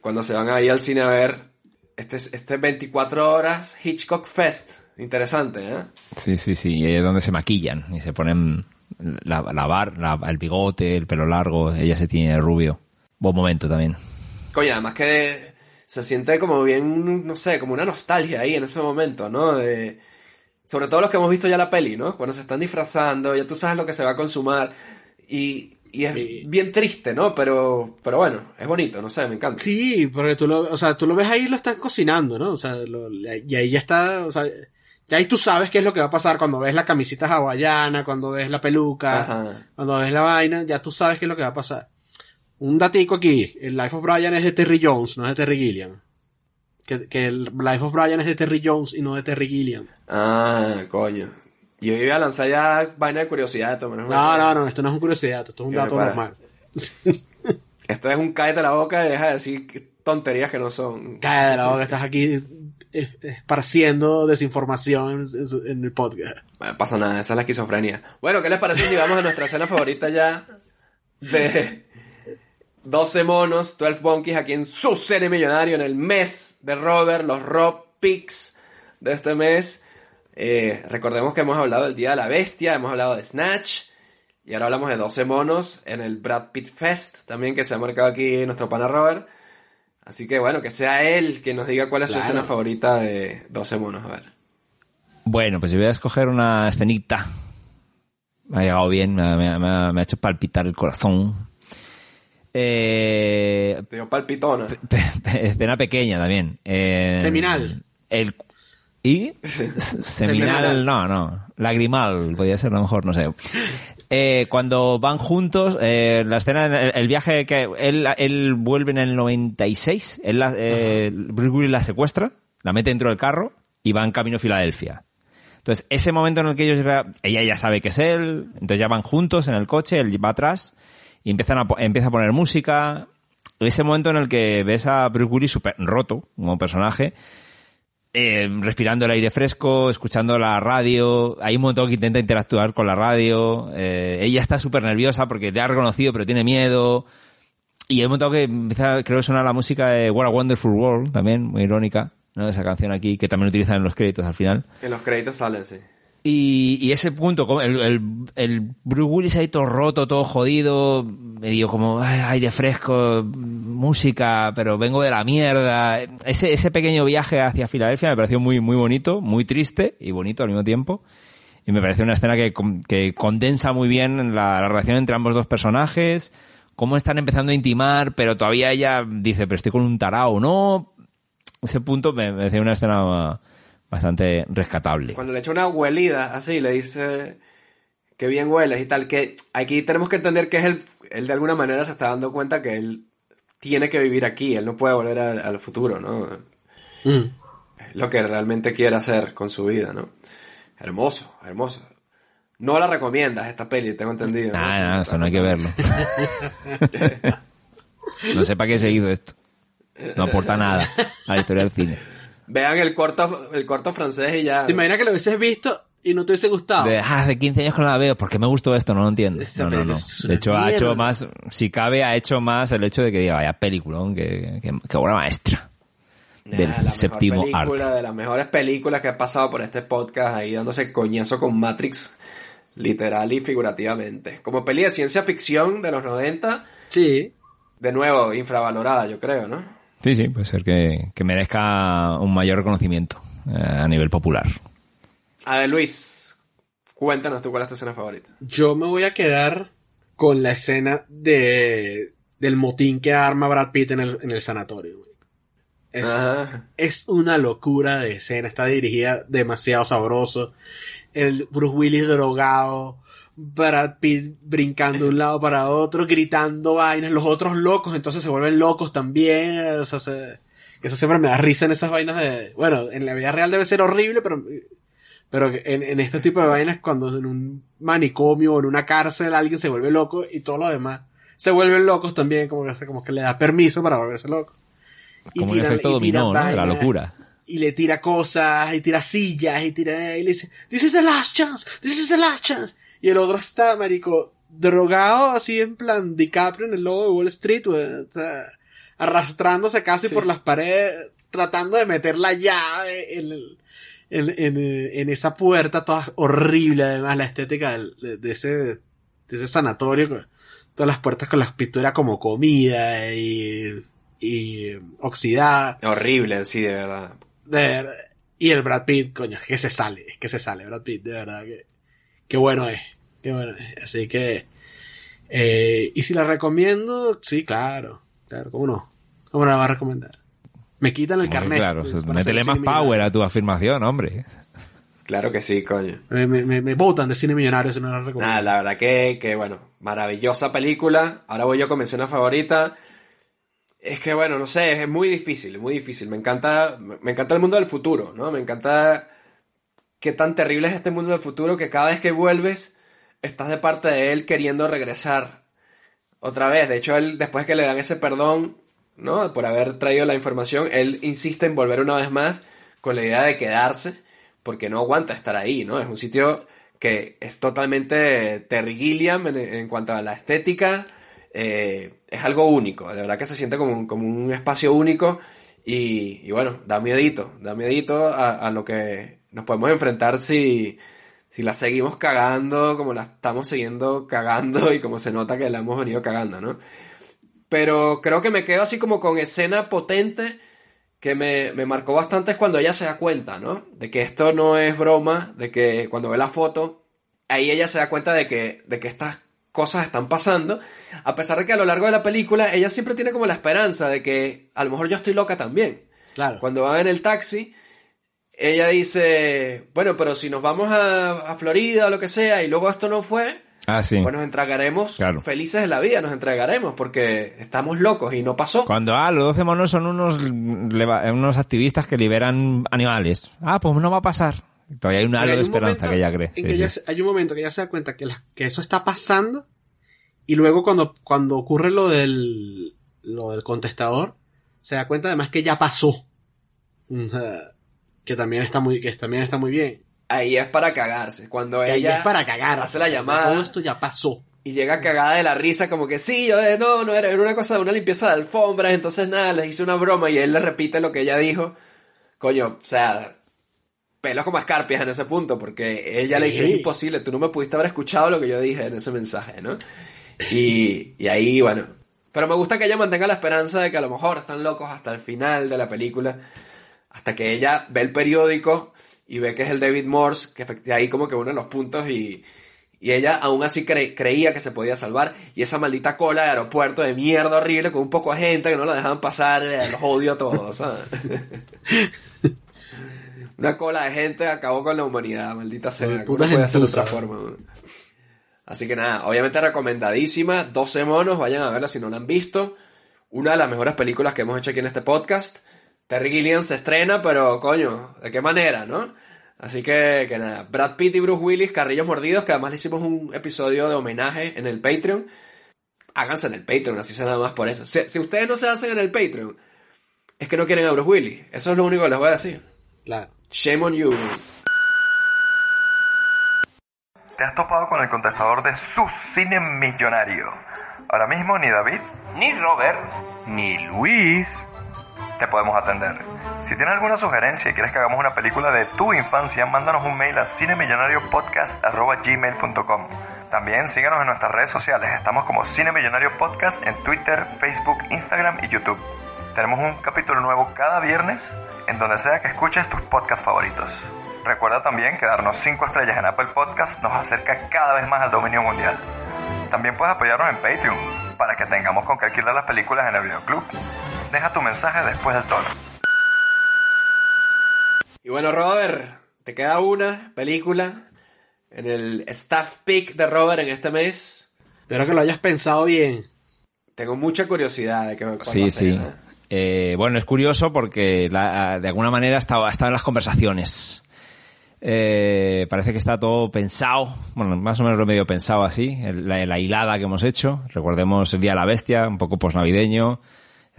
Cuando se van ahí al cine a ver este, este 24 horas Hitchcock Fest. Interesante, ¿eh? sí sí sí y ahí es donde se maquillan y se ponen la, la bar la- el bigote el pelo largo ella se tiene rubio buen momento también Coño, además que se siente como bien, no sé, como una nostalgia ahí en ese momento, ¿no? De, sobre todo los que hemos visto ya la peli, ¿no? Cuando se están disfrazando, ya tú sabes lo que se va a consumar. Y, y es bien triste, ¿no? Pero, pero bueno, es bonito, no sé, me encanta. Sí, porque tú lo, o sea, tú lo ves ahí y lo están cocinando, ¿no? O sea, lo- y ahí ya está, o sea, ya ahí tú sabes qué es lo que va a pasar cuando ves la camisita hawaiana, cuando ves la peluca, Ajá. cuando ves la vaina, ya tú sabes qué es lo que va a pasar. Un datico aquí, el Life of Brian es de Terry Jones, no es de Terry Gilliam. Que, que el Life of Brian es de Terry Jones y no de Terry Gilliam. Ah, coño. Yo iba a lanzar ya vaina de curiosidad. No, no, no, esto no es un curiosidad, esto es un dato normal. <laughs> Esto es un cállate la boca y deja de decir tonterías que no son. Cállate de la boca, estás aquí esparciendo desinformación en, en el podcast. Bueno, pasa nada, esa es la esquizofrenia. Bueno, ¿qué les parece si vamos a nuestra escena favorita ya de 12 monos, 12 monkeys aquí en su serie millonario en el mes de Robert, los Rob Picks de este mes. Eh, recordemos que hemos hablado del Día de la Bestia, hemos hablado de Snatch y ahora hablamos de 12 monos en el Brad Pitt Fest también que se ha marcado aquí nuestro pana Robert. Así que bueno, que sea él quien nos diga cuál es su escena favorita de 12 monos. A ver. Bueno, pues yo voy a escoger una escenita. Me ha llegado bien, me ha, me ha- me ha- me ha hecho palpitar el corazón. Eh, Te dio palpitona. escena pequeña también. Eh, Seminal. El, ¿Y? Seminal, no, no. Lagrimal, podría ser a lo mejor, no sé. Eh, cuando van juntos, eh, la escena, el, el viaje que él, él vuelve en el 96, él la, eh, Bruce Willis la secuestra, la mete dentro del carro y va en camino a Filadelfia. Entonces, ese momento en el que ellos, ella ya sabe que es él, entonces ya van juntos en el coche, él va atrás y empiezan a, empieza a poner música ese momento en el que ves a Bruce Willis super roto como personaje, eh, respirando el aire fresco, escuchando la radio. Hay un momento que intenta interactuar con la radio. eh, ella está súper nerviosa porque le ha reconocido, pero tiene miedo. Y hay un momento que empieza, creo que suena la música de What a Wonderful World, también, muy irónica. Esa canción aquí, que también utilizan en los créditos al final. En los créditos salen, sí. Y, ese punto, el, el, el Bruce Willis ahí todo roto, todo jodido, medio como "Ay, aire fresco, música, pero vengo de la mierda. Ese, ese pequeño viaje hacia Filadelfia me pareció muy, muy bonito, muy triste y bonito al mismo tiempo. Y me parece una escena que, que condensa muy bien la, la relación entre ambos dos personajes, cómo están empezando a intimar, pero todavía ella dice, pero estoy con un tarao, ¿no? Ese punto me, me pareció una escena bastante rescatable. Cuando le echa una huelida, así, le dice que bien hueles y tal, que aquí tenemos que entender que es él, él de alguna manera se está dando cuenta que él tiene que vivir aquí, él no puede volver al, al futuro, ¿no? Mm. Es lo que realmente quiere hacer con su vida, ¿no? Hermoso, hermoso. No la recomiendas esta peli, tengo entendido. ¿no? Ah, no, eso no hay que verlo. <laughs> No sé para qué se hizo esto. No aporta nada a la historia del cine. Vean el corto, el corto francés y ya. ¿Te imaginas que lo hubieses visto y no te hubiese gustado? De, ah, hace 15 años que no la veo, ¿por qué me gustó esto? No lo entiendo. No, no, no. De hecho, ha mierda. hecho más, si cabe, ha hecho más el hecho de que diga, vaya peliculón, que, que, que obra maestra. Nah, del la séptimo arte. película, de las mejores películas que ha pasado por este podcast ahí dándose coñazo con Matrix, literal y figurativamente. Como peli de ciencia ficción de los 90. Sí. De nuevo, infravalorada, yo creo, ¿no? Sí, sí, puede ser que, que merezca un mayor reconocimiento eh, a nivel popular. A ver, Luis, cuéntanos tú cuál es tu escena favorita. Yo me voy a quedar con la escena de del motín que arma Brad Pitt en el, en el sanatorio. Es, es una locura de escena. Está dirigida demasiado sabroso. El Bruce Willis drogado. Brad Pitt brincando de un lado para otro, gritando vainas. Los otros locos, entonces se vuelven locos también. O sea, se- eso siempre me da risa en esas vainas de... Bueno, en la vida real debe ser horrible, pero pero en, en este tipo de vainas, cuando en un manicomio o en una cárcel alguien se vuelve loco y todos los demás se vuelven locos también, como que, como que le da permiso para volverse loco. Y Como un tiran- efecto y dominó, la locura. Y le tira cosas, y tira sillas, y tira, y le dice, this is the last chance, this is the last chance. Y el otro está, marico, drogado así en plan DiCaprio en el logo de Wall Street, o sea, arrastrándose casi por las paredes, tratando de meter la llave en, en, en, en esa puerta toda horrible, además la estética del- de, de ese, de ese sanatorio, todas las puertas con las pinturas como comida y, y oxidada. Horrible, sí, de verdad. De verdad. Y el Brad Pitt, coño, es que se sale, es que se sale Brad Pitt, de verdad que, qué bueno es, qué bueno es. Así que, eh, y si la recomiendo, sí, claro, claro, cómo no, cómo no la va a recomendar. Me quitan el carnet. claro, pues, o sea, para métele más power a tu afirmación, hombre. Claro que sí, coño. Me, me, me botan de cine millonario si no la recomiendo. Nada, la verdad que, que, bueno, maravillosa película. Ahora voy yo con mi escena favorita. Es que, bueno, no sé, es muy difícil, muy difícil. Me encanta, me encanta el mundo del futuro, ¿no? Me encanta qué tan terrible es este mundo del futuro que cada vez que vuelves estás de parte de él queriendo regresar otra vez. De hecho, él, después que le dan ese perdón, ¿no? Por haber traído la información, él insiste en volver una vez más con la idea de quedarse porque no aguanta estar ahí, ¿no? Es un sitio que es totalmente Terry Gilliam en, cuanto a la estética. eh, es algo único, de verdad que se siente como un, como un espacio único y, bueno, da miedito, da miedito a lo que nos podemos enfrentar si, si la seguimos cagando como la estamos siguiendo cagando y como se nota que la hemos venido cagando, ¿no? Pero creo que me quedo así como con escena potente que me, me marcó bastante es cuando ella se da cuenta, ¿no? De que esto no es broma, de que cuando ve la foto, ahí ella se da cuenta de que, de que estas cosas están pasando, a pesar de que a lo largo de la película ella siempre tiene como la esperanza de que a lo mejor yo estoy loca también. Claro. Cuando van en el taxi, ella dice, bueno, pero si nos vamos a, a Florida o lo que sea y luego esto no fue, Ah, sí. pues nos entregaremos Claro. felices de la vida, nos entregaremos porque estamos locos y no pasó. Cuando, ah, los 12 monos son unos, unos activistas que liberan animales. Ah, pues no va a pasar. Todavía hay un halo de esperanza que ella cree. en Sí, que sí. ella se- hay un momento que ella se da cuenta que, la- que eso está pasando y luego cuando, cuando ocurre lo del lo del contestador, se da cuenta además que ya pasó. O sea, que también está muy, que también está muy bien. Ahí es para cagarse. Cuando Que ahí ella es para cagar. hace la llamada. Todo esto ya pasó. Y llega cagada de la risa, como que sí, yo de, no, no, era, era una cosa de una limpieza de alfombras, entonces nada, le hice una broma y él le repite lo que ella dijo. Coño, o sea, pelos como escarpias en ese punto, porque ella le dice, es imposible, tú no me pudiste haber escuchado lo que yo dije en ese mensaje, ¿no? Y, y ahí, bueno. Pero me gusta que ella mantenga la esperanza de que a lo mejor están locos hasta el final de la película, hasta que ella ve el periódico y ve que es el David Morse, que efectivamente ahí como que uno de los puntos y, y ella aún así cre- creía que se podía salvar. Y esa maldita cola de aeropuerto de mierda horrible con un poco de gente que no la dejaban pasar, eh, los odio a todos, ¿sabes? <laughs> Una cola de gente acabó con la humanidad, maldita sea. Uno puede hacer de otra forma. Así que nada, obviamente recomendadísima. 12 monos, vayan a verla si no la han visto. Una de las mejores películas que hemos hecho aquí en este podcast. Terry Gilliam se estrena, pero coño, ¿de qué manera, no? Así que, que nada, Brad Pitt y Bruce Willis, Carrillos Mordidos, que además le hicimos un episodio de homenaje en el Patreon. Háganse en el Patreon, así sea nada más por eso. Si, si ustedes no se hacen en el Patreon, es que no quieren a Bruce Willis. Eso es lo único que les voy a decir. Claro. Shame on you. Te has topado con el contestador de su cine millonario. Ahora mismo ni David, ni Robert, ni Luis te podemos atender. Si tienes alguna sugerencia y quieres que hagamos una película de tu infancia, mándanos un mail a cinemillonariopodcast.gmail.com También síguenos en nuestras redes sociales. Estamos como Cine Millonario Podcast en Twitter, Facebook, Instagram y YouTube. Tenemos un capítulo nuevo cada viernes en donde sea que escuches tus podcasts favoritos. Recuerda también que darnos 5 estrellas en Apple Podcast nos acerca cada vez más al dominio mundial. También puedes apoyarnos en Patreon para que tengamos con qué alquilar las películas en el videoclub. Deja tu mensaje después del tono. Y bueno, Robert, te queda una película en el staff pick de Robert en este mes. Espero que lo hayas pensado bien. Tengo mucha curiosidad de que me Sí, sí. Eh, bueno, es curioso porque la- de alguna manera ha estado, ha estado en las conversaciones. Eh, parece que está todo pensado, bueno, más o menos lo medio pensado así, el- la, la hilada que hemos hecho. Recordemos El Día de la Bestia, un poco posnavideño,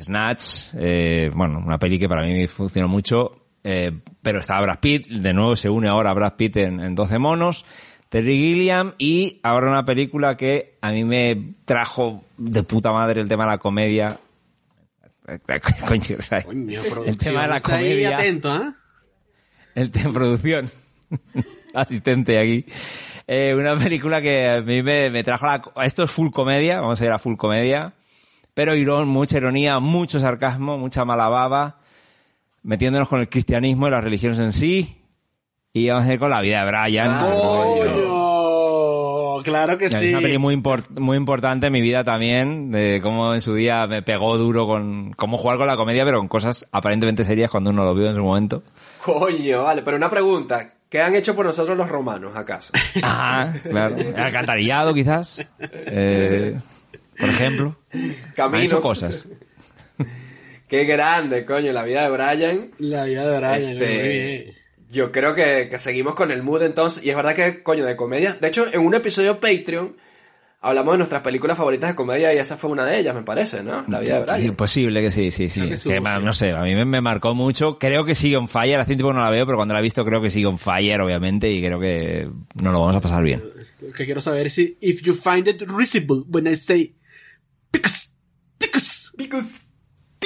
Snatch, eh, bueno, una peli que para mí funcionó mucho, eh, pero estaba Brad Pitt, de nuevo se une ahora Brad Pitt en, en 12 monos, Terry Gilliam y ahora una película que a mí me trajo de puta madre el tema de la comedia. <laughs> Coño, el tema de la Está comedia. atento, ¿ah? El tema producción. <laughs> Asistente aquí. Eh, una película que a mí me, me trajo la... Esto es full comedia, vamos a ir a full comedia. Pero irón, mucha ironía, mucho sarcasmo, mucha mala baba. Metiéndonos con el cristianismo y las religiones en sí. Y vamos a ir con la vida de Brian. ¡Coño! Claro que Es sí. una peli muy, import- muy importante en mi vida también, de cómo en su día me pegó duro con cómo jugar con la comedia, pero con cosas aparentemente serias cuando uno lo vio en su momento. Coño, vale, pero una pregunta. ¿Qué han hecho por nosotros los romanos, acaso? <laughs> Ah, claro. El alcantarillado, quizás. Eh, por ejemplo. Caminos. Han hecho cosas. <laughs> Qué grande, coño, la vida de Brian. La vida de Brian, Este, muy bien. Yo creo que, que seguimos con el mood entonces. Y es verdad que, coño, de comedia. De hecho, en un episodio Patreon hablamos de nuestras películas favoritas de comedia y esa fue una de ellas, me parece, ¿no? La vida de Brian. Sí, posible que sí, sí, sí. Creo que Es no sé, a mí me, me marcó mucho. Creo que sigue on fire. Hace tiempo no la veo, pero cuando la he visto creo que sigue on fire, obviamente, y creo que nos lo vamos a pasar bien. Lo que quiero saber es si if you find it risible when I say picus, picus, picus.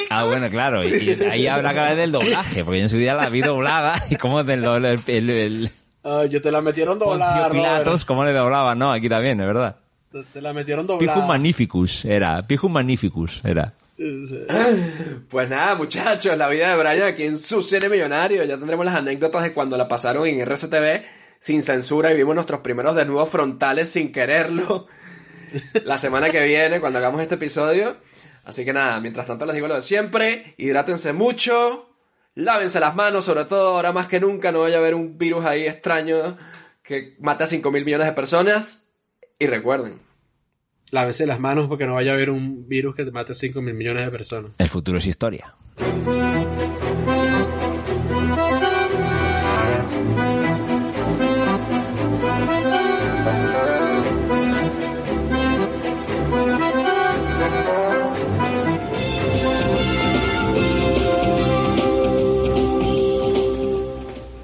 Ah, bueno, claro. Y, y ahí habla cada vez del doblaje, porque yo en su día la vi doblada <laughs> y cómo del doble, el, el, el Ah, yo te la metieron doblada, Pilatos, cómo le doblaban, ¿no? Aquí también, es verdad. Te, te la metieron Pijum doblada. Magnificus era, Pijum Magnificus era. <clears throat> Pues nada, muchachos, la vida de Brian aquí en su cine millonario. Ya tendremos las anécdotas de cuando la pasaron en RCTV sin censura y vimos nuestros primeros desnudos frontales sin quererlo <laughs> la semana que viene cuando hagamos este episodio. Así que nada, mientras tanto les digo lo de siempre, hidrátense mucho, lávense las manos, sobre todo ahora más que nunca, no vaya a haber un virus ahí extraño que mate a 5 mil millones de personas. Y recuerden. Lávese las manos porque no vaya a haber un virus que te mate a 5 mil millones de personas. El futuro es historia.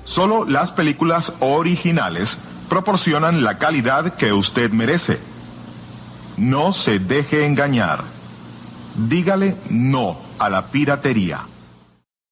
Solo las películas originales proporcionan la calidad que usted merece. No se deje engañar. Dígale no a la piratería.